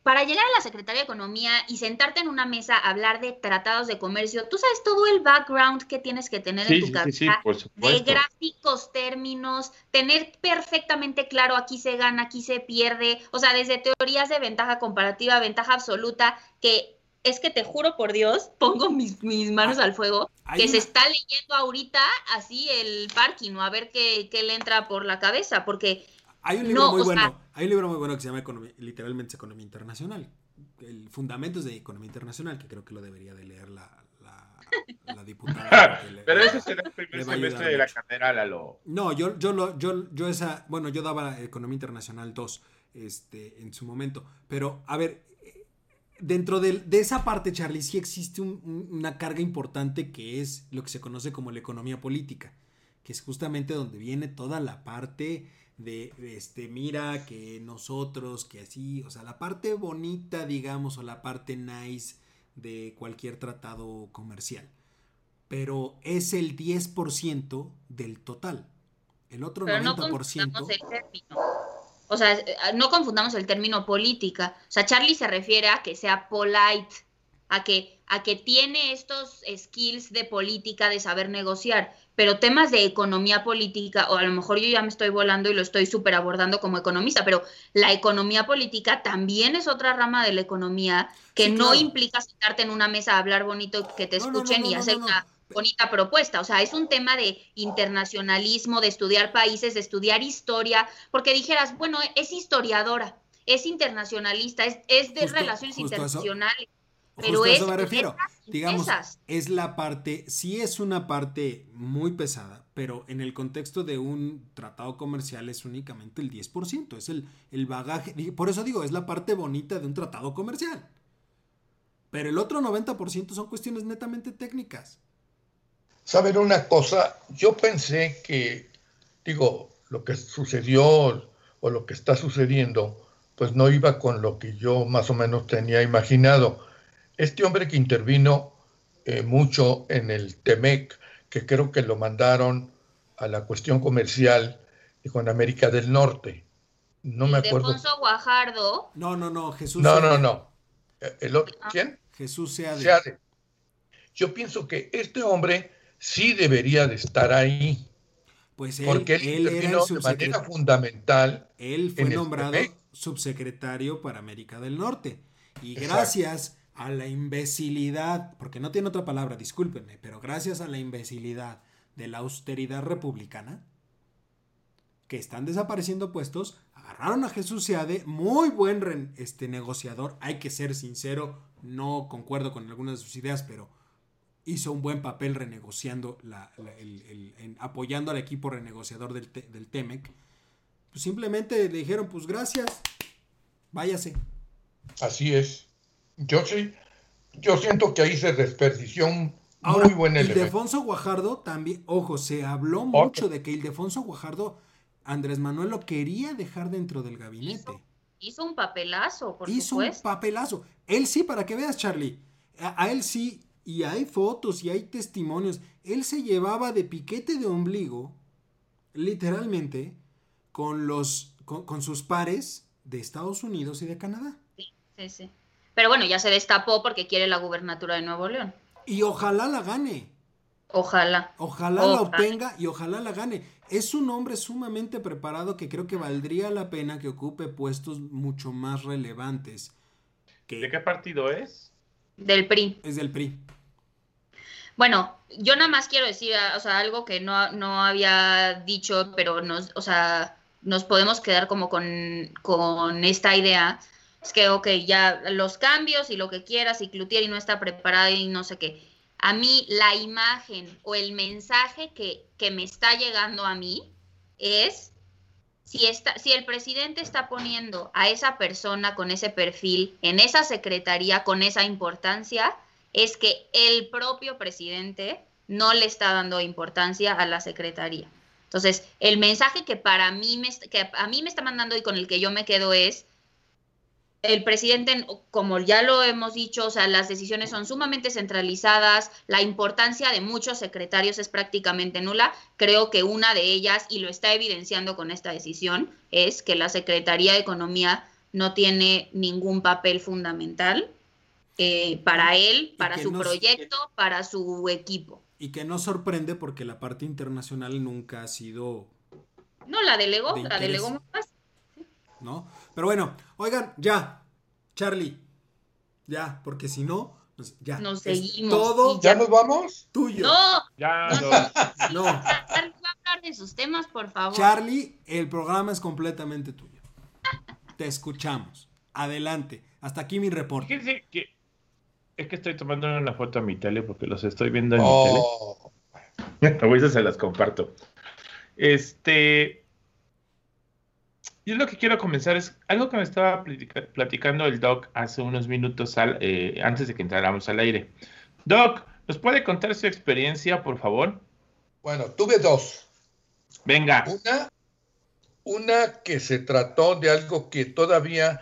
para llegar a la Secretaría de Economía y sentarte en una mesa a hablar de tratados de comercio, tú sabes todo el background que tienes que tener en tu cabeza, de gráficos, términos, tener perfectamente claro aquí se gana, aquí se pierde, o sea, desde teorías de ventaja comparativa, ventaja absoluta, que es que te juro por Dios, pongo mis, manos al fuego, que se está leyendo ahorita así el parking, o a ver qué, qué le entra por la cabeza, porque hay un libro muy bueno. hay un libro muy bueno que se llama literalmente Economía Internacional. El Fundamentos de Economía Internacional, que creo que lo debería de leer la, la, diputada. Pero ese será el primer semestre de la carrera, Lalo. No, yo, yo, lo, yo, yo esa, bueno, yo daba Economía Internacional 2 este, en su momento. Pero, a ver, dentro de, de esa parte, Charlie, sí existe una carga importante que es lo que se conoce como la economía política, que es justamente donde viene toda la parte de, este, mira que nosotros, que así, o sea, la parte bonita, digamos, o la parte nice de cualquier tratado comercial. Pero es el 10% del total. El otro Pero 90%. No confundamos el término. O sea, no confundamos el término política. O sea, Charlie se refiere a que sea polite. a que, a que tiene estos skills de política, de saber negociar, pero temas de economía política, o a lo mejor yo ya me estoy volando y lo estoy súper abordando como economista, pero la economía política también es otra rama de la economía que no implica sentarte en una mesa a hablar bonito, que te escuchen y hacer una bonita propuesta. O sea, es un tema de internacionalismo, de estudiar países, de estudiar historia, porque dijeras, bueno, es historiadora, es internacionalista, es, es de relaciones internacionales. Pero es, a eso me refiero. Digamos, es la parte, sí es una parte muy pesada, pero en el contexto de un tratado comercial es únicamente el 10%, es el, el bagaje, por eso digo, es la parte bonita de un tratado comercial. Pero el otro 90% son cuestiones netamente técnicas. Saben una cosa, yo pensé que, digo, lo que sucedió o lo que está sucediendo, pues no iba con lo que yo más o menos tenía imaginado este hombre que intervino eh, mucho en el TEMEC, que creo que lo mandaron a la cuestión comercial con América del Norte. No me acuerdo. Alfonso Guajardo. No, no, no, Jesús. No, no, no. ¿El ah. ¿Quién? Jesús Seade. Yo pienso que este hombre sí debería de estar ahí. Pues él, porque él, era de manera fundamental. Él fue nombrado subsecretario para América del Norte. Y gracias a la imbecilidad, porque no tiene otra palabra, discúlpenme, pero gracias a la imbecilidad de la austeridad republicana, que están desapareciendo puestos, agarraron a Jesús Seade, muy buen este, negociador, hay que ser sincero, no concuerdo con algunas de sus ideas, pero hizo un buen papel renegociando, la, apoyando al equipo renegociador del, del TEMEC. Pues simplemente le dijeron, pues gracias, váyase. Así es. Yo sí, yo siento que ahí se desperdició un muy buen elemento. Ildefonso Guajardo también, ojo, se habló mucho de que Ildefonso Guajardo, Andrés Manuel lo quería dejar dentro del gabinete. Hizo, un papelazo, por hizo un papelazo. Él sí, para que veas, Charlie. A, él sí, y hay fotos y hay testimonios. Él se llevaba de piquete de ombligo, literalmente, con los, con sus pares de Estados Unidos y de Canadá. Sí, sí, sí. Pero bueno, ya se destapó porque quiere la gubernatura de Nuevo León. Y ojalá la gane. Ojalá. Ojalá, la obtenga y ojalá la gane. Es un hombre sumamente preparado que creo que valdría la pena que ocupe puestos mucho más relevantes. ¿De qué partido es? Del PRI. Es del PRI. Bueno, yo nada más quiero decir, o sea, algo que no, no había dicho, pero nos, o sea, nos podemos quedar como con, con esta idea es que, ok, ya los cambios y lo que quieras, y Clutieri no está preparado y no sé qué. A mí la imagen o el mensaje que, que me está llegando a mí es si, está, si el presidente está poniendo a esa persona con ese perfil en esa secretaría con esa importancia, es que el propio presidente no le está dando importancia a la secretaría. Entonces, el mensaje que para mí me, que a mí me está mandando y con el que yo me quedo es, el presidente, como ya lo hemos dicho, o sea, las decisiones son sumamente centralizadas, la importancia de muchos secretarios es prácticamente nula. Creo que una de ellas, y lo está evidenciando con esta decisión, es que la Secretaría de Economía no tiene ningún papel fundamental eh, para él, para su proyecto, para su equipo. Y que no sorprende porque la parte internacional nunca ha sido... No, la delegó, la delegó más. ¿No? Pero bueno, oigan, ya, Charlie, ya, porque si no, pues, ya. Nos seguimos. Todo. ¿Ya nos vamos? Tuyo. No. Ya, no. no. va a hablar de sus temas, por favor. Charlie, el programa es completamente tuyo. Te escuchamos. Adelante. Hasta aquí mi reporte. Es que estoy tomando una foto a mi tele porque los estoy viendo en mi oh. tele. A veces se las comparto. Este, yo lo que quiero comenzar es algo que me estaba platicando el Doc hace unos minutos eh, antes de que entráramos al aire. Doc, ¿nos puede contar su experiencia, por favor? Bueno, tuve dos. Venga. Una, una que se trató de algo que todavía,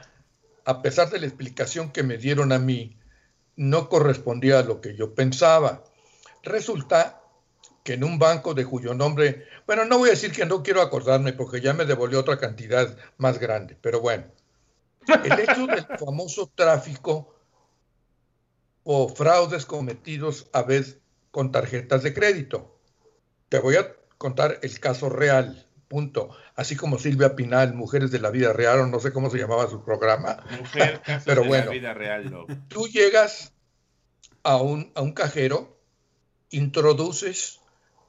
a pesar de la explicación que me dieron a mí, no correspondía a lo que yo pensaba. Resulta que en un banco de cuyo nombre, bueno, no voy a decir que no quiero acordarme porque ya me devolvió otra cantidad más grande, pero bueno, el hecho del famoso tráfico o fraudes cometidos a veces con tarjetas de crédito. Te voy a contar el caso real, punto. Así como Silvia Pinal, Mujeres de la Vida Real, o no sé cómo se llamaba su programa. Mujer, pero de bueno, la vida real, no. tú llegas a un, a un cajero, introduces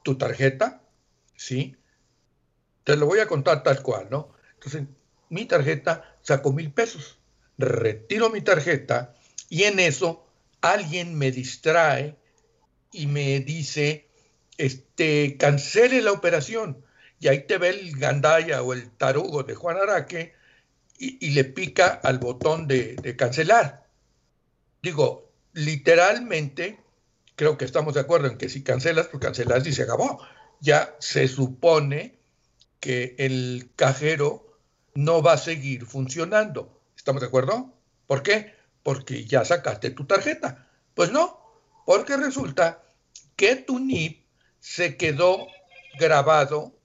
tu tarjeta, ¿sí? Te lo voy a contar tal cual, ¿no? Entonces, mi tarjeta sacó mil pesos, retiro mi tarjeta y en eso alguien me distrae y me dice, este, cancele la operación. Y ahí te ve el gandaya o el tarugo de Juan Araque y, le pica al botón de, de, cancelar. Digo, literalmente, creo que estamos de acuerdo en que si cancelas, pues cancelas y se acabó. Ya se supone que el cajero no va a seguir funcionando. ¿Estamos de acuerdo? ¿Por qué? Porque ya sacaste tu tarjeta. Pues no, porque resulta que tu NIP se quedó grabado,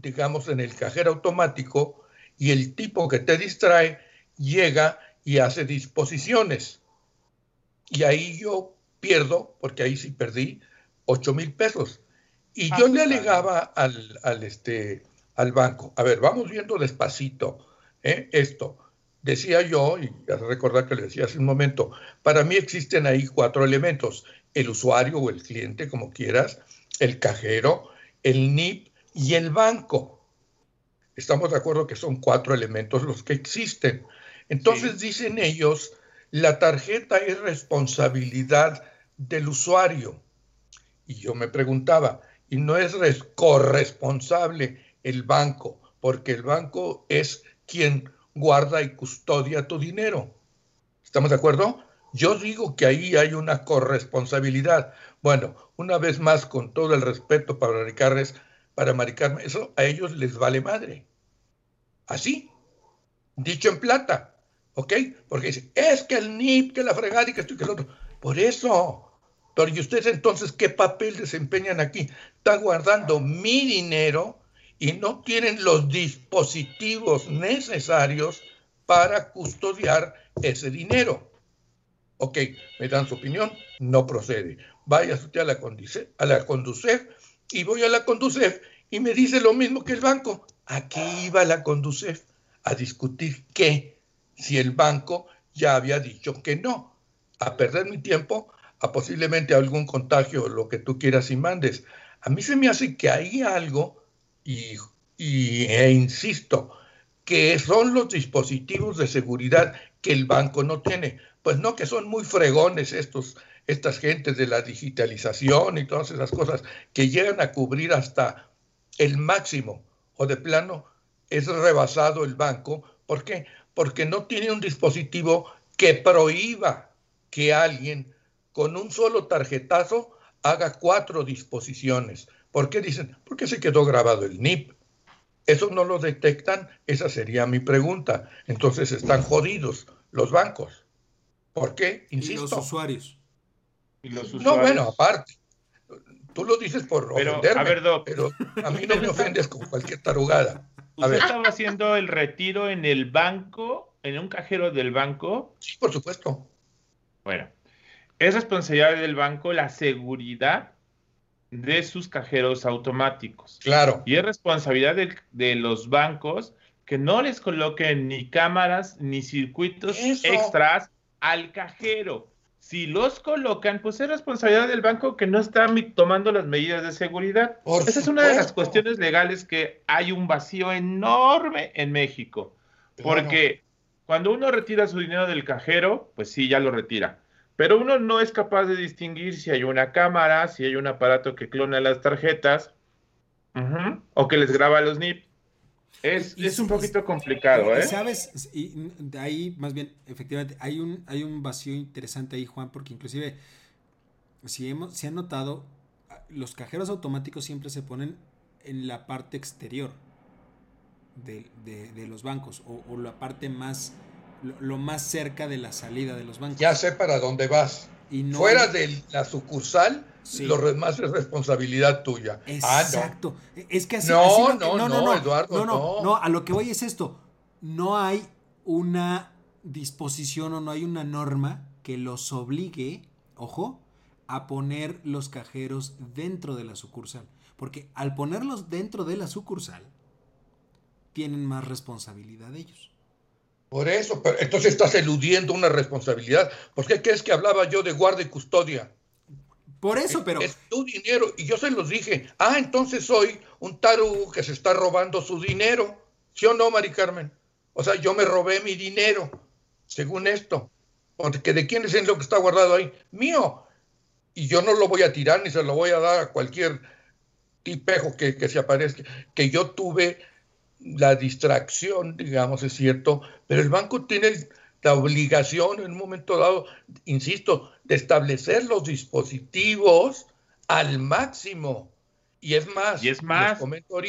digamos, en el cajero automático y el tipo que te distrae llega y hace disposiciones. Y ahí yo pierdo, porque ahí sí perdí, 8 mil pesos. Y yo le alegaba al, al, este, al banco, a ver, vamos viendo despacito ¿eh? esto Decía yo, y recordar que le decía hace un momento, para mí existen ahí cuatro elementos, el usuario o el cliente, como quieras, el cajero, el NIP y el banco. Estamos de acuerdo que son cuatro elementos los que existen. Entonces dicen ellos, la tarjeta es responsabilidad del usuario. Y yo me preguntaba, ¿y no es corresponsable el banco? Porque el banco es quien guarda y custodia tu dinero. ¿Estamos de acuerdo? Yo digo que ahí hay una corresponsabilidad. Bueno, una vez más, con todo el respeto para maricarles, para maricarme, eso a ellos les vale madre. Así, dicho en plata, ¿ok? Porque es que el NIP, que la fregada y que el otro. Por eso. Pero ¿y ustedes entonces qué papel desempeñan aquí? Están guardando mi dinero y no tienen los dispositivos necesarios para custodiar ese dinero. Ok, me dan su opinión, no procede. Vaya usted a la, a la Conducef y voy a la Conducef y me dice lo mismo que el banco. ¿A qué iba la Conducef? A discutir qué, si el banco ya había dicho que no. A perder mi tiempo, a posiblemente algún contagio, lo que tú quieras y mandes. A mí se me hace que hay algo y, e insisto, que son los dispositivos de seguridad que el banco no tiene. Pues no, que son muy fregones estos, estas gentes de la digitalización y todas esas cosas que llegan a cubrir hasta el máximo o de plano es rebasado el banco. ¿Por qué? Porque no tiene un dispositivo que prohíba que alguien con un solo tarjetazo haga cuatro disposiciones. ¿Por qué dicen? Porque se quedó grabado el NIP. Eso no lo detectan, esa sería mi pregunta. Entonces están jodidos los bancos. ¿Por qué? Insisto. Y los usuarios. No, bueno, aparte. Tú lo dices por pero, ofenderme, pero a mí no me ofendes con cualquier tarugada. ¿Usted estaba haciendo el retiro en el banco, en un cajero del banco? Sí, por supuesto. Bueno, es responsabilidad del banco la seguridad de sus cajeros automáticos. Claro. Y es responsabilidad de, los bancos que no les coloquen ni cámaras ni circuitos extras al cajero. Si los colocan, pues es responsabilidad del banco que no está tomando las medidas de seguridad. Esa es una de las cuestiones legales que hay un vacío enorme en México. Porque cuando uno retira su dinero del cajero, pues sí, ya lo retira pero uno no es capaz de distinguir si hay una cámara, si hay un aparato que clona las tarjetas o que les graba los NIP. Es, un poquito complicado, ¿eh? Sabes, y de ahí más bien, efectivamente, hay un, hay un vacío interesante ahí, Juan, porque inclusive, si, hemos, si han notado, los cajeros automáticos siempre se ponen en la parte exterior de, los bancos o la parte más lo, más cerca de la salida de los bancos. Ya sé para dónde vas. Fuera de la sucursal, lo demás es responsabilidad tuya. Ah, Exacto. Es que así, no, no, no, no, Eduardo, no, no, a lo que voy es esto. No hay una disposición o no hay una norma que los obligue, ojo, a poner los cajeros dentro de la sucursal. Porque al ponerlos dentro de la sucursal, tienen más responsabilidad ellos. Por eso, pero entonces estás eludiendo una responsabilidad. ¿Por qué crees que hablaba yo de guardia y custodia? Por eso, pero. Es tu dinero. Y yo se los dije. Ah, entonces soy un tarugo que se está robando su dinero. ¿Sí o no, Mari Carmen? O sea, yo me robé mi dinero, según esto. Porque de quién es lo que está guardado ahí? Mío. Y yo no lo voy a tirar ni se lo voy a dar a cualquier tipejo que, que se aparezca. Que yo tuve la distracción, digamos, es cierto, pero el banco tiene la obligación en un momento dado, insisto, de establecer los dispositivos al máximo. Y es más, y es más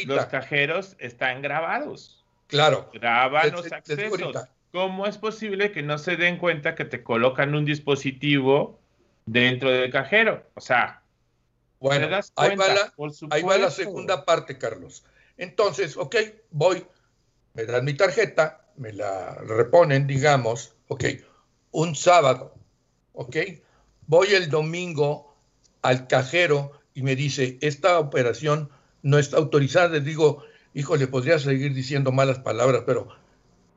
los cajeros están grabados. Claro. Graban los accesos. ¿Cómo es posible que no se den cuenta que te colocan un dispositivo dentro del cajero? O sea, bueno, ahí, va la, ahí va la segunda parte, Carlos. Entonces, ok, voy, me dan mi tarjeta, me la reponen, digamos, ok, un sábado, ok, voy el domingo al cajero y me dice, esta operación no está autorizada. Les digo, híjole, podría seguir diciendo malas palabras, pero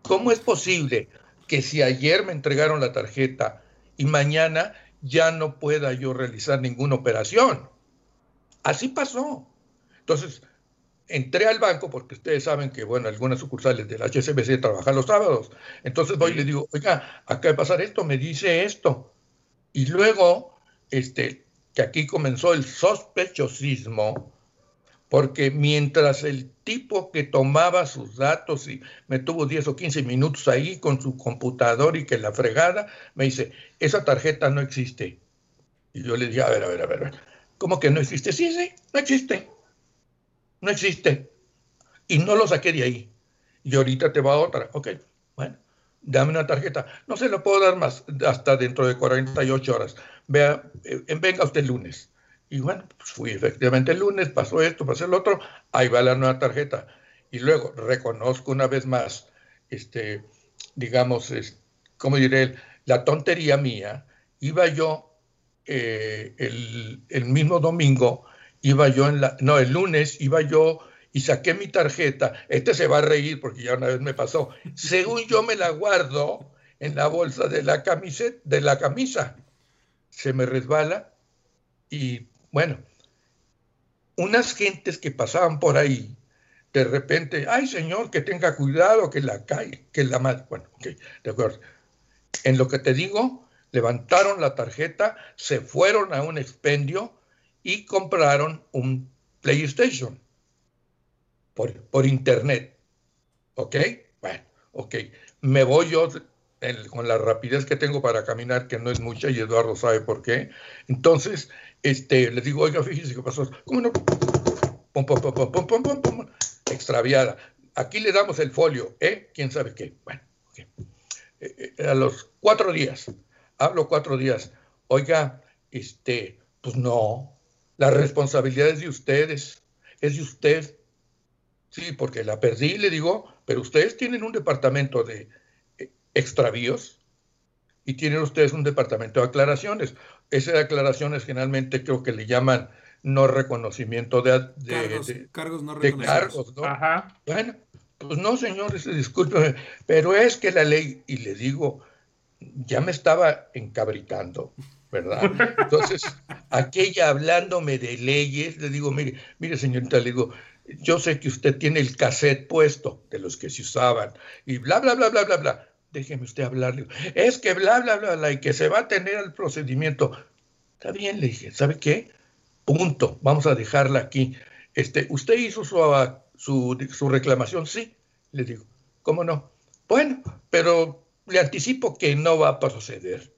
¿cómo es posible que si ayer me entregaron la tarjeta y mañana ya no pueda yo realizar ninguna operación? Así pasó. Entonces, entré al banco porque ustedes saben que, bueno, algunas sucursales del HSBC trabajan los sábados. Entonces voy y le digo, oiga, acá de pasar esto, me dice esto. Y luego, este, que aquí comenzó el sospechosismo, porque mientras el tipo que tomaba sus datos y me tuvo 10 o 15 minutos ahí con su computador y que la fregada, me dice, esa tarjeta no existe. Y yo le dije, a ver, a ver, a ver, a ver. ¿cómo que no existe? Sí, sí, no existe no existe. Y no lo saqué de ahí. Y ahorita te va otra. Ok, bueno, dame una tarjeta. No se lo puedo dar más hasta dentro de 48 horas. Vea, eh, venga usted el lunes. Y bueno, pues fui efectivamente el lunes, pasó esto, pasó el otro, ahí va la nueva tarjeta. Y luego reconozco una vez más, este, digamos, es, ¿cómo diré? La tontería mía. Iba yo eh, el, el mismo domingo iba yo en la, no, el lunes iba yo y saqué mi tarjeta. Este se va a reír porque ya una vez me pasó. Según yo me la guardo en la bolsa de la camiseta, de la camisa. Se me resbala y bueno, unas gentes que pasaban por ahí, de repente, ay señor, que tenga cuidado, que la cae, que la madre. Bueno, ok, de acuerdo. En lo que te digo, levantaron la tarjeta, se fueron a un expendio, y compraron un PlayStation por, por internet. ¿Ok? Bueno, ok. Me voy yo con la rapidez que tengo para caminar, que no es mucha, y Eduardo sabe por qué. Entonces, este, les digo, oiga, fíjese qué pasó. ¿Cómo no? Pum, pum, pum, extraviada. Aquí le damos el folio, ¿eh? ¿Quién sabe qué? Bueno, okay. Eh, eh, a los cuatro días, hablo cuatro días, oiga, este, pues no, la responsabilidad es de ustedes, es de usted. Sí, porque la perdí, le digo, pero ustedes tienen un departamento de eh, extravíos y tienen ustedes un departamento de aclaraciones. Esas aclaraciones generalmente creo que le llaman no reconocimiento de, cargos, no de cargos, ¿no? Ajá. Bueno, pues no, señores, discúlpeme, pero es que la ley, y le digo, ya me estaba encabritando. ¿Verdad? Entonces, aquella hablándome de leyes, le digo, mire, mire señorita, le digo, yo sé que usted tiene el cassette puesto de los que se usaban y bla, bla, bla, bla, bla, bla. Déjeme usted hablar. Es que bla, bla, bla, bla, y que se va a tener el procedimiento. Está bien, le dije, ¿sabe qué? Punto, vamos a dejarla aquí. Este, ¿Usted hizo su, su, su reclamación? Sí, le digo, ¿cómo no? Bueno, pero le anticipo que no va a proceder.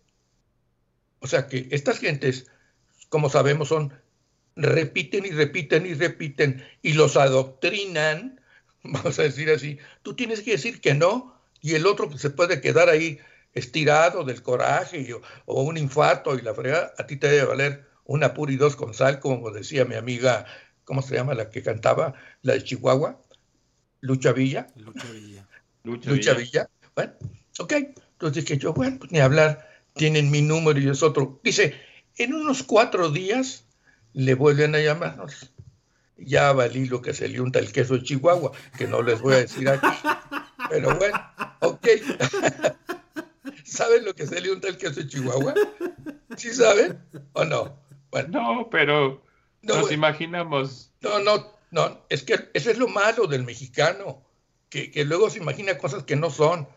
O sea que estas gentes, como sabemos, son repiten y repiten y repiten y los adoctrinan, vamos a decir así, tú tienes que decir que no y el otro se puede quedar ahí estirado del coraje o, un infarto y la fregada, a ti te debe valer una pura y dos con sal, como decía mi amiga, ¿cómo se llama la que cantaba? La de Chihuahua, Lucha Villa. Lucha Villa. Lucha, Villa. Bueno, ok. Entonces dije yo, bueno, pues ni hablar tienen mi número y es otro. Dice, en unos cuatro días le vuelven a llamarnos. Ya valí lo que se le unta el queso de Chihuahua, que no les voy a decir aquí. Pero bueno, ok. ¿Saben lo que se le unta el queso de Chihuahua? ¿Sí saben o no? Bueno, no, pero nos imaginamos. No, no, no, es que eso es lo malo del mexicano, que, que luego se imagina cosas que no son.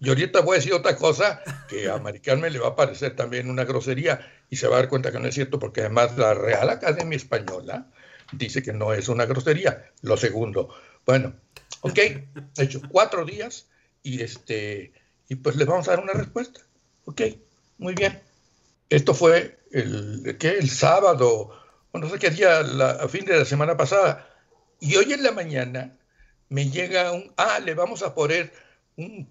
Y ahorita voy a decir otra cosa que a Maricarmen le va a parecer también una grosería y se va a dar cuenta que no es cierto porque además la Real Academia Española dice que no es una grosería. Lo segundo, bueno, ok, he hecho cuatro días y este y pues les vamos a dar una respuesta. Ok, muy bien. Esto fue el, ¿qué? el sábado, o no sé qué día, a fin de la semana pasada. Y hoy en la mañana me llega un, ah, le vamos a poner un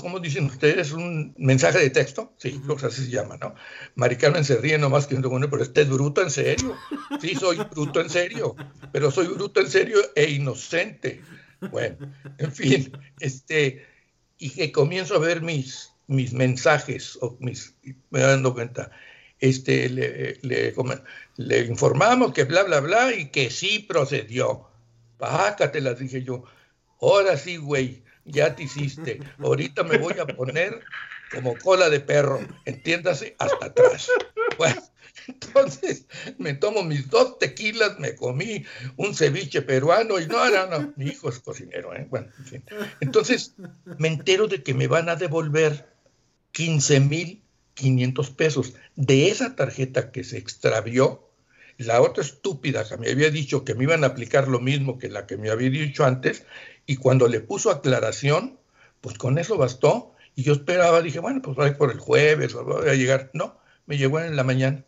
¿cómo dicen ustedes? Un mensaje de texto, sí, uh así se llama, ¿no? Mari Carmen se ríe nomás que bueno, pero este es bruto en serio. Sí, soy bruto en serio, pero soy bruto en serio e inocente. Bueno, en fin, este, y que comienzo a ver mis, mis mensajes, o mis, me dando cuenta, este, le, le, le, informamos que bla, bla, bla, y que sí procedió. las dije yo. Ahora sí, güey ya te hiciste. Ahorita me voy a poner como cola de perro, entiéndase, hasta atrás. Bueno, entonces me tomo mis dos tequilas, me comí un ceviche peruano y no, no, no, mi hijo es cocinero, ¿eh? Bueno, en fin. Entonces me entero de que me van a devolver 15 mil 500 pesos de esa tarjeta que se extravió. La otra estúpida que me había dicho que me iban a aplicar lo mismo que la que me había dicho antes, y cuando le puso aclaración, pues con eso bastó. Y yo esperaba, dije, bueno, pues va por el jueves, voy a llegar. No, me llegó en la mañana.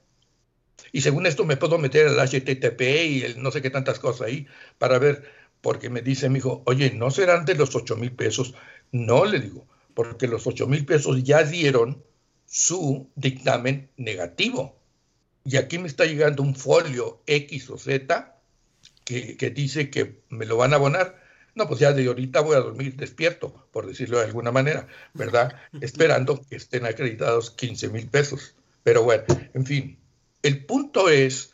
Y según esto me puedo meter al HTTP y el no sé qué tantas cosas ahí para ver, porque me dice mi hijo, oye, ¿no serán de los 8 mil pesos? No, le digo, porque los 8 mil pesos ya dieron su dictamen negativo. Y aquí me está llegando un folio X o Z que, que dice que me lo van a abonar. No, pues ya de ahorita voy a dormir despierto, por decirlo de alguna manera, ¿verdad? Esperando que estén acreditados 15 mil pesos. Pero bueno, en fin, el punto es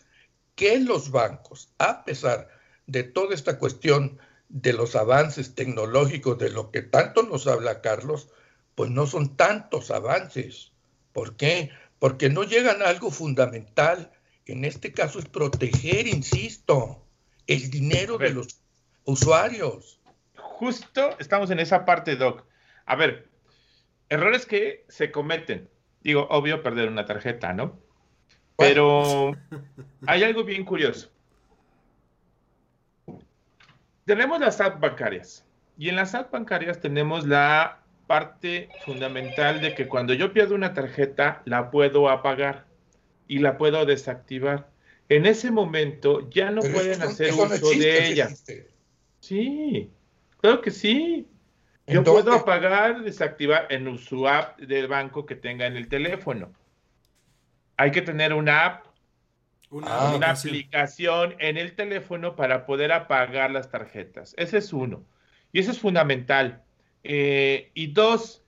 que los bancos, a pesar de toda esta cuestión de los avances tecnológicos, de lo que tanto nos habla Carlos, pues no son tantos avances. ¿Por qué? Porque no llegan a algo fundamental. En este caso es proteger, insisto, el dinero de los usuarios. Justo estamos en esa parte, Doc. A ver, errores que se cometen. Digo, obvio perder una tarjeta, ¿no? Pero hay algo bien curioso. Tenemos las apps bancarias. Y en las apps bancarias tenemos la parte fundamental de que cuando yo pierdo una tarjeta, la puedo apagar y la puedo desactivar. En ese momento ya no pueden hacer uso de ella. Sí, claro que sí. Yo puedo apagar, desactivar en su app del banco que tenga en el teléfono. Hay que tener una app, una, ah, aplicación en el teléfono para poder apagar las tarjetas. Ese es uno. Y eso es fundamental. Eh, y dos,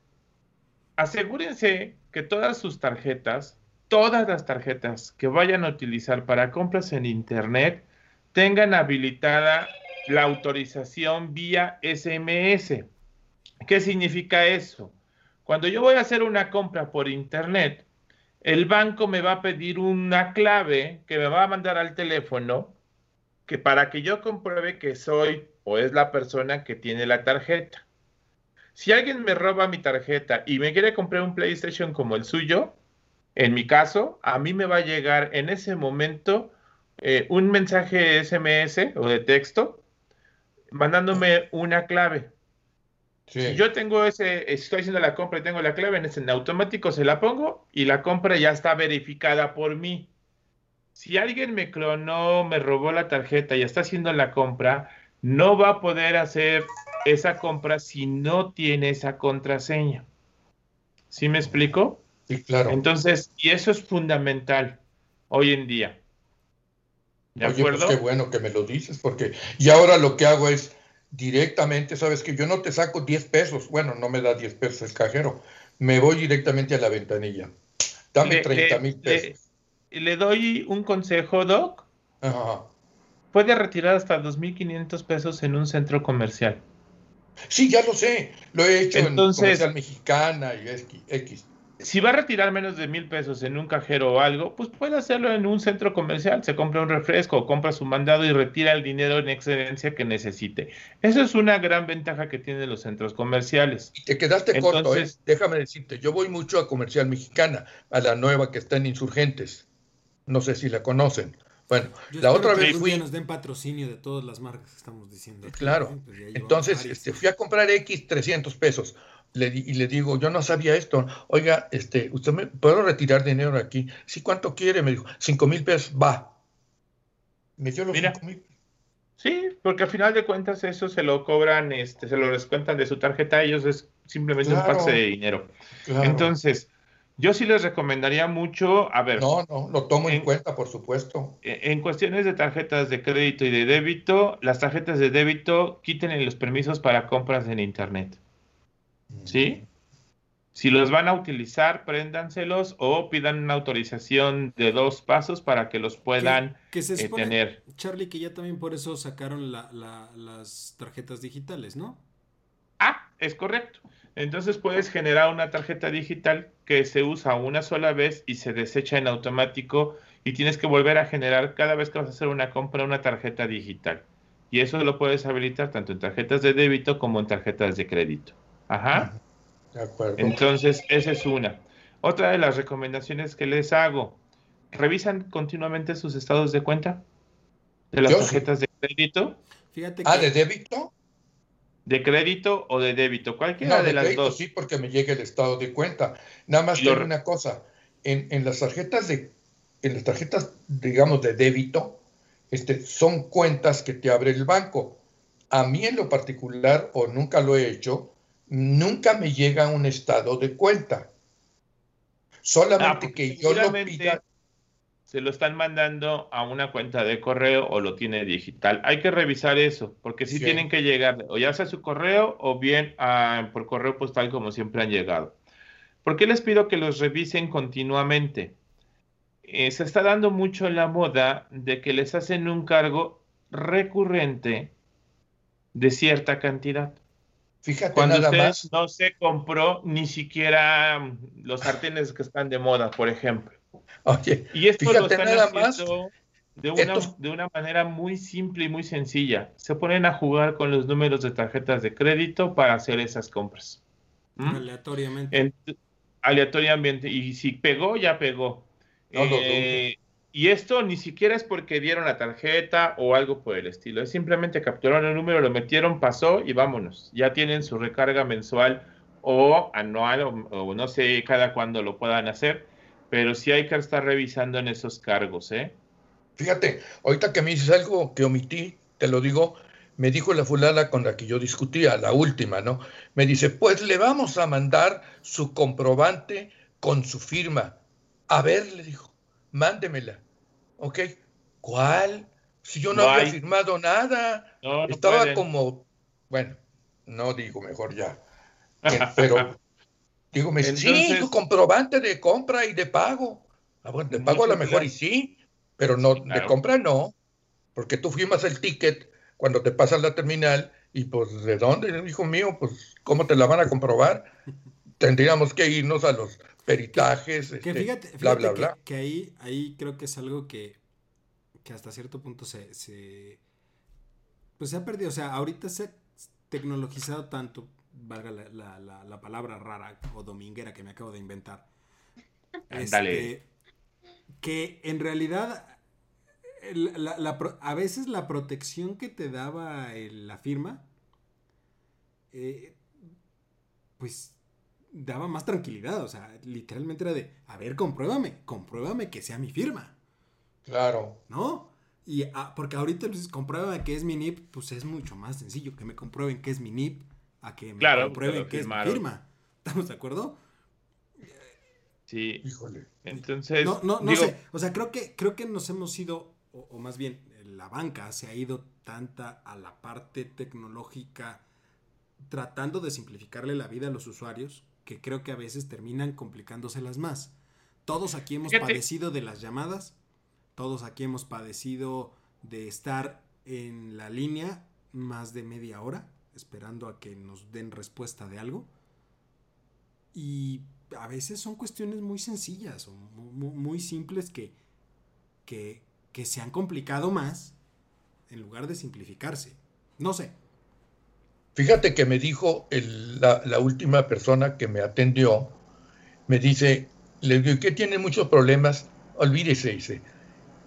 asegúrense que todas sus tarjetas, todas las tarjetas que vayan a utilizar para compras en Internet, tengan habilitada la autorización vía SMS. ¿Qué significa eso? Cuando yo voy a hacer una compra por internet, el banco me va a pedir una clave que me va a mandar al teléfono que para que yo compruebe que soy o es la persona que tiene la tarjeta. Si alguien me roba mi tarjeta y me quiere comprar un PlayStation como el suyo, en mi caso, a mí me va a llegar en ese momento eh, un mensaje SMS o de texto mandándome una clave. Si yo tengo ese, estoy haciendo la compra y tengo la clave, en ese en automático se la pongo y la compra ya está verificada por mí. Si alguien me clonó, me robó la tarjeta y está haciendo la compra, no va a poder hacer esa compra si no tiene esa contraseña. ¿Sí me explico? Sí, claro. Entonces, y eso es fundamental hoy en día. ¿De Oye, pues qué bueno que me lo dices, porque y ahora lo que hago es directamente, sabes que yo no te saco 10 pesos, bueno, no me da 10 pesos el cajero, me voy directamente a la ventanilla. Dame 30 mil pesos. Le, le, doy un consejo, Doc. Ajá. Puede retirar hasta 2.500 pesos en un centro comercial. Sí, ya lo sé. Lo he hecho en comercial mexicana y X si va a retirar menos de mil pesos en un cajero o algo, pues puede hacerlo en un centro comercial. Se compra un refresco, compra su mandado y retira el dinero en excelencia que necesite. Eso es una gran ventaja que tienen los centros comerciales. Y te quedaste corto, ¿eh? Déjame decirte, yo voy mucho a comercial mexicana, a la nueva que está en Insurgentes. No sé si la conocen. Bueno, la otra vez fui. nos den patrocinio de todas las marcas que estamos diciendo. claro. Pues Entonces, este, fui a comprar X 300 pesos y le digo, yo no sabía esto. Oiga, este, ¿usted me puedo retirar dinero aquí? Sí, ¿cuánto quiere? Me dijo, cinco mil pesos, va. Me dio los cinco mil. Sí, porque al final de cuentas eso se lo cobran, este, se lo descuentan de su tarjeta, ellos es simplemente un pase de dinero. Entonces, yo sí les recomendaría mucho, a ver. No, no, lo tomo en, cuenta, por supuesto. En cuestiones de tarjetas de crédito y de débito, las tarjetas de débito quiten los permisos para compras en Internet. ¿Sí? Si los van a utilizar, préndanselos o pidan una autorización de dos pasos para que los puedan que, se eh, tener. Charlie, que ya también por eso sacaron las tarjetas digitales, ¿no? Ah, es correcto. Entonces puedes generar una tarjeta digital que se usa una sola vez y se desecha en automático y tienes que volver a generar cada vez que vas a hacer una compra una tarjeta digital. Y eso lo puedes habilitar tanto en tarjetas de débito como en tarjetas de crédito. Ajá. De acuerdo. Entonces, esa es una. Otra de las recomendaciones que les hago, ¿revisan continuamente sus estados de cuenta de las tarjetas de crédito? Fíjate ah, ¿de débito? De crédito o de débito, cualquiera de, las dos. Sí, porque me llega el estado de cuenta. Nada más tengo una cosa, en, en, las tarjetas de, en las tarjetas, digamos, de débito, este, son cuentas que te abre el banco. A mí en lo particular, o nunca lo he hecho, nunca me llega un estado de cuenta. Solamente ah, que yo lo pida. Se lo están mandando a una cuenta de correo o lo tiene digital. Hay que revisar eso, porque sí, tienen que llegar, o ya sea su correo o bien por correo postal como siempre han llegado. ¿Por qué les pido que los revisen continuamente? Eh, se está dando mucho la moda de que les hacen un cargo recurrente de cierta cantidad. Fíjate Cuando nada más. no se compró ni siquiera mm, los sartenes que están de moda, por ejemplo. Oye, y esto lo están haciendo de una, de una manera muy simple y muy sencilla. Se ponen a jugar con los números de tarjetas de crédito para hacer esas compras. ¿Mm? Aleatoriamente. aleatoriamente. Y si pegó, ya pegó. Eh, y esto ni siquiera es porque dieron la tarjeta o algo por el estilo. Es simplemente capturaron el número, lo metieron, pasó y vámonos. Ya tienen su recarga mensual o anual o, no sé cada cuándo lo puedan hacer. Pero sí hay que estar revisando en esos cargos, ¿eh? Fíjate, ahorita que me dices algo que omití, te lo digo, me dijo la fulana con la que yo discutía, la última, ¿no? Me dice, pues le vamos a mandar su comprobante con su firma. A ver, le dijo mándemela. ¿Ok? ¿Cuál? Si yo no, había firmado nada. Estaba como, bueno, no digo mejor ya. Eh, pero digo, me sí, comprobante de compra y de pago. Ah, bueno, de pago a lo mejor y sí, pero no, de compra no. Porque tú firmas el ticket cuando te pasas la terminal y pues de dónde, hijo mío, pues cómo te la van a comprobar. Tendríamos que irnos a los peritajes, que, este, fíjate, bla, bla, bla. Que, ahí, ahí creo que es algo que, que hasta cierto punto se, se, pues se ha perdido. O sea, ahorita se ha tecnologizado tanto, valga la, la, la, palabra rara o dominguera que me acabo de inventar. Este, que en realidad a veces la protección que te daba la firma, eh, pues daba más tranquilidad. O sea, literalmente era de, a ver, compruébame, compruébame que sea mi firma. Claro. ¿No? Y ah, porque ahorita, pues, compruébame que es mi NIP, pues es mucho más sencillo que me comprueben que es mi NIP a que me comprueben que es mi firma. ¿Estamos de acuerdo? Sí. Híjole. Entonces. No, no, no sé. O sea, creo que, creo que nos hemos ido, o, o más bien, la banca se ha ido tanta a la parte tecnológica tratando de simplificarle la vida a los usuarios que creo que a veces terminan complicándoselas más. Todos aquí hemos padecido de las llamadas, todos aquí hemos padecido de estar en la línea más de media hora esperando a que nos den respuesta de algo. Y a veces son cuestiones muy sencillas o muy, simples que, que, se han complicado más en lugar de simplificarse. No sé. Fíjate que me dijo la, la, última persona que me atendió, me dice, le digo, ¿qué tiene muchos problemas? Olvídese, dice,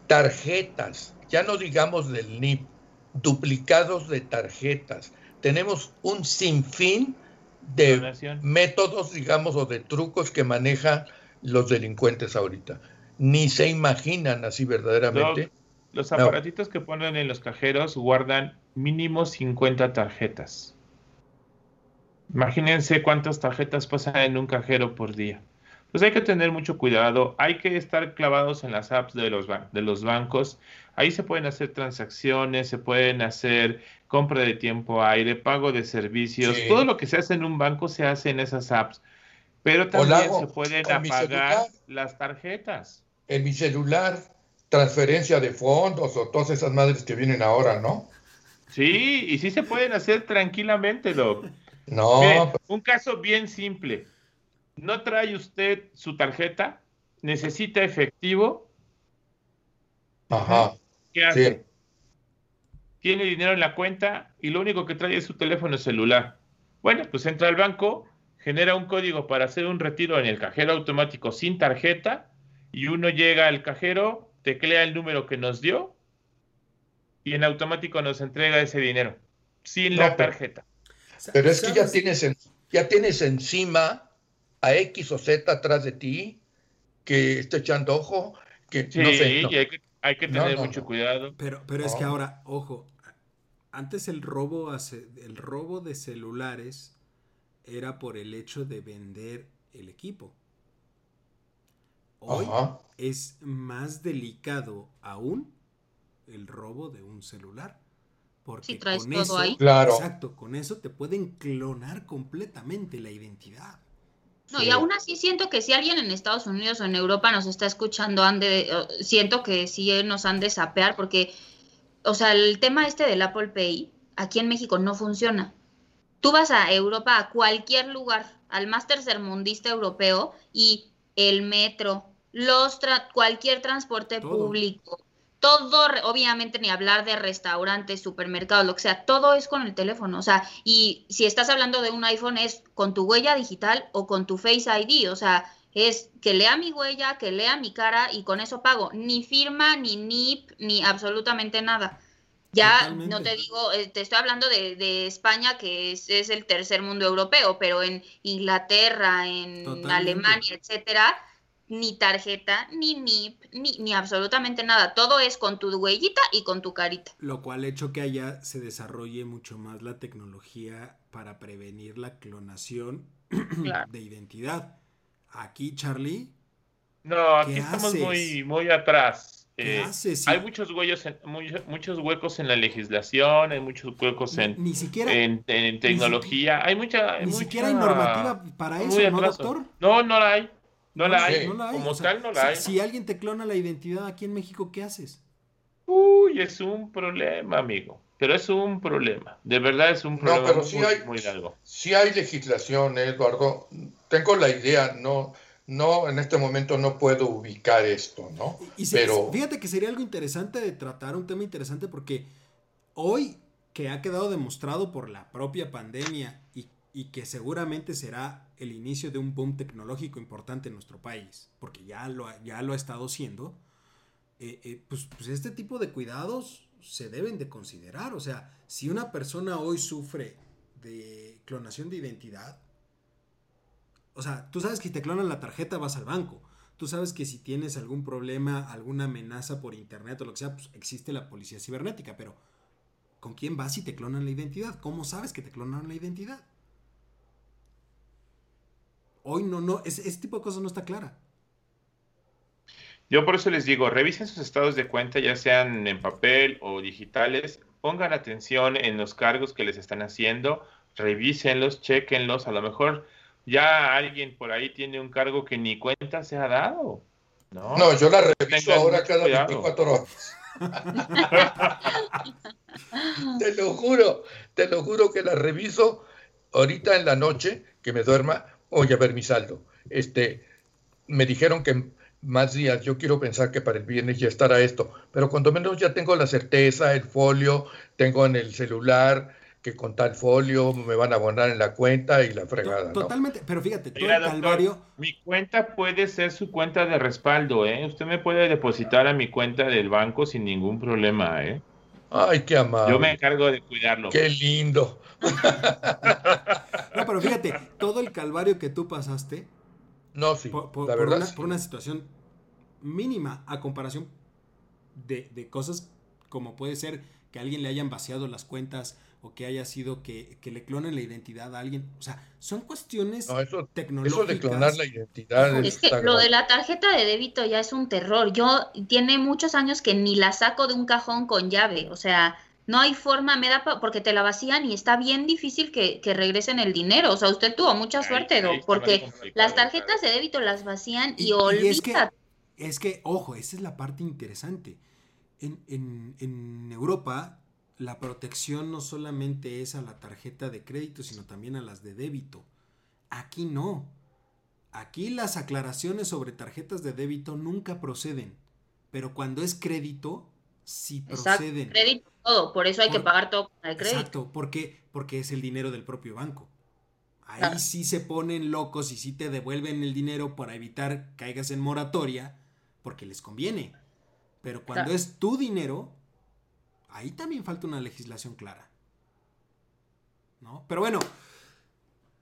tarjetas, ya no digamos del NIP, duplicados de tarjetas. Tenemos un sinfín de métodos, digamos, o de trucos que manejan los delincuentes ahorita. Ni se imaginan así verdaderamente. Los, aparatitos que ponen en los cajeros guardan mínimo 50 tarjetas. Imagínense cuántas tarjetas pasan en un cajero por día. Pues hay que tener mucho cuidado, hay que estar clavados en las apps de los, de los bancos. Ahí se pueden hacer transacciones, se pueden hacer compra de tiempo aire, pago de servicios, todo lo que se hace en un banco se hace en esas apps. Pero también se pueden apagar las tarjetas. En mi celular, transferencia de fondos o todas esas madres que vienen ahora, ¿no? Sí, y sí se pueden hacer tranquilamente, Doc. No. un caso bien simple no trae usted su tarjeta, necesita efectivo. Ajá. ¿Qué hace? Tiene dinero en la cuenta y lo único que trae es su teléfono celular. Bueno, pues entra al banco, genera un código para hacer un retiro en el cajero automático sin tarjeta y uno llega al cajero, teclea el número que nos dio y en automático nos entrega ese dinero sin la tarjeta. Pero es que ya tienes, ya tienes encima a X o Z atrás de ti que esté echando ojo, que sí, no sé. hay que, tener mucho cuidado. Pero, pero es que ahora, ojo, antes el robo, el robo de celulares era por el hecho de vender el equipo. Hoy es más delicado aún el robo de un celular. Porque con eso, Claro. exacto, con eso te pueden clonar completamente la identidad. No, y aún así siento que si alguien en Estados Unidos o en Europa nos está escuchando, han siento que sí nos han de sapear, porque, o sea, el tema este del Apple Pay aquí en México no funciona. Tú vas a Europa, a cualquier lugar, al más tercermundista europeo, y el metro, los cualquier transporte público, todo, obviamente ni hablar de restaurantes, supermercados, lo que sea, todo es con el teléfono, o sea, y si estás hablando de un iPhone es con tu huella digital o con tu Face ID, o sea, es que lea mi huella, que lea mi cara y con eso pago, ni firma, ni NIP, ni absolutamente nada. Ya no te digo, eh, te estoy hablando de, España, que es, es, el tercer mundo europeo, pero en Inglaterra, en Alemania, etcétera, ni tarjeta, ni NIP, ni, ni, absolutamente nada. Todo es con tu huellita y con tu carita. Lo cual ha hecho que allá se desarrolle mucho más la tecnología para prevenir la clonación de identidad. Aquí, Charlie. No, aquí estamos muy, muy atrás. Eh, hay muchos, huellos muchos huecos en la legislación, hay muchos huecos en, ni, siquiera, en, tecnología. hay mucha. ni siquiera hay normativa para eso, ¿no, doctor? No, no la hay. No la hay. Como tal, no la hay. Si alguien te clona la identidad aquí en México, ¿qué haces? Uy, es un problema, amigo. Pero es un problema. De verdad es un problema no, pero muy, hay, muy largo. Sí hay legislación, Eduardo. Tengo la idea, no, no, en este momento no puedo ubicar esto, ¿no? pero fíjate que sería algo interesante de tratar, un tema interesante, porque hoy que ha quedado demostrado por la propia pandemia y y que seguramente será el inicio de un boom tecnológico importante en nuestro país, porque ya lo, ya lo ha estado siendo, eh, eh, pues, pues, este tipo de cuidados se deben de considerar. O sea, si una persona hoy sufre de clonación de identidad, o sea, tú sabes que te clonan la tarjeta vas al banco. Tú sabes que si tienes algún problema, alguna amenaza por internet o lo que sea, pues existe la policía cibernética, pero ¿con quién vas si te clonan la identidad? ¿Cómo sabes que te clonaron la identidad? Hoy no, no, ese, tipo de cosas no está clara. Yo por eso les digo, revisen sus estados de cuenta, ya sean en papel o digitales, pongan atención en los cargos que les están haciendo, revísenlos, chequenlos, a lo mejor ya alguien por ahí tiene un cargo que ni cuenta se ha dado. No, no yo la reviso ahora cada 24 horas. te lo juro, te lo juro que la reviso ahorita en la noche, que me duerma, voy a ver mi saldo. Este, me dijeron que más días, yo quiero pensar que para el viernes ya estará esto, pero cuando menos ya tengo la certeza, el folio, tengo en el celular, que con tal folio me van a abonar en la cuenta y la fregada. Totalmente, pero fíjate, todo el calvario. Mi cuenta puede ser su cuenta de respaldo, ¿eh? Usted me puede depositar a mi cuenta del banco sin ningún problema, ¿eh? Ay, qué amable. Yo me encargo de cuidarlo. Qué lindo. no, pero fíjate, todo el calvario que tú pasaste. No, sí. Por, la verdad, una, por una situación mínima a comparación de, de cosas como puede ser que a alguien le hayan vaciado las cuentas o que haya sido que, le clonen la identidad a alguien. O sea, son cuestiones tecnológicas. Eso de clonar la identidad. Es que lo de la tarjeta de débito ya es un terror. Yo tiene muchos años que ni la saco de un cajón con llave. O sea, no hay forma, me da porque te la vacían y está bien difícil que, regresen el dinero. O sea, usted tuvo mucha suerte, porque las tarjetas de débito las vacían y, y es, que, es que, ojo, esa es la parte interesante. En, en, en Europa la protección no solamente es a la tarjeta de crédito, sino también a las de débito. Aquí no. Aquí las aclaraciones sobre tarjetas de débito nunca proceden, pero cuando es crédito, sí proceden. crédito todo, por eso hay que pagar todo con el crédito. Exacto, porque porque es el dinero del propio banco. Ahí sí se ponen locos y sí te devuelven el dinero para evitar caigas en moratoria, porque les conviene. Pero cuando es tu dinero, Ahí también falta una legislación clara. ¿No? Pero bueno,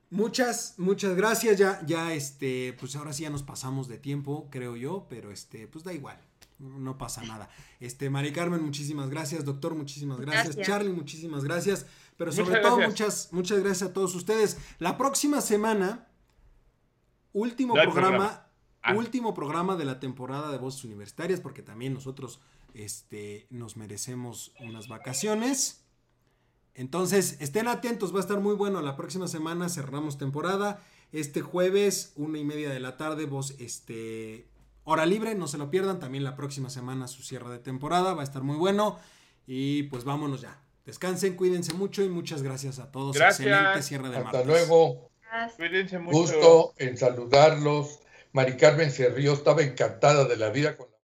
muchas, muchas gracias. Ya, ya, este, pues ahora sí ya nos pasamos de tiempo, creo yo, pero este, pues da igual. No pasa nada. Este, Mari Carmen, muchísimas gracias. Doctor, muchísimas gracias. Charlie, muchísimas gracias. Pero sobre todo, muchas, muchas gracias a todos ustedes. La próxima semana, último programa, ah. último programa de la temporada de Voces Universitarias, porque también nosotros este, nos merecemos unas vacaciones. Entonces, estén atentos, va a estar muy bueno. La próxima semana cerramos temporada. Este jueves, una y media de la tarde, vos, este, hora libre, no se lo pierdan. También la próxima semana su cierre de temporada, va a estar muy bueno. Y pues vámonos ya. Descansen, cuídense mucho y muchas gracias a todos. Excelente cierre de Hasta luego. Cuídense mucho. Gusto en saludarlos. Mari Carmen se estaba encantada de la vida con la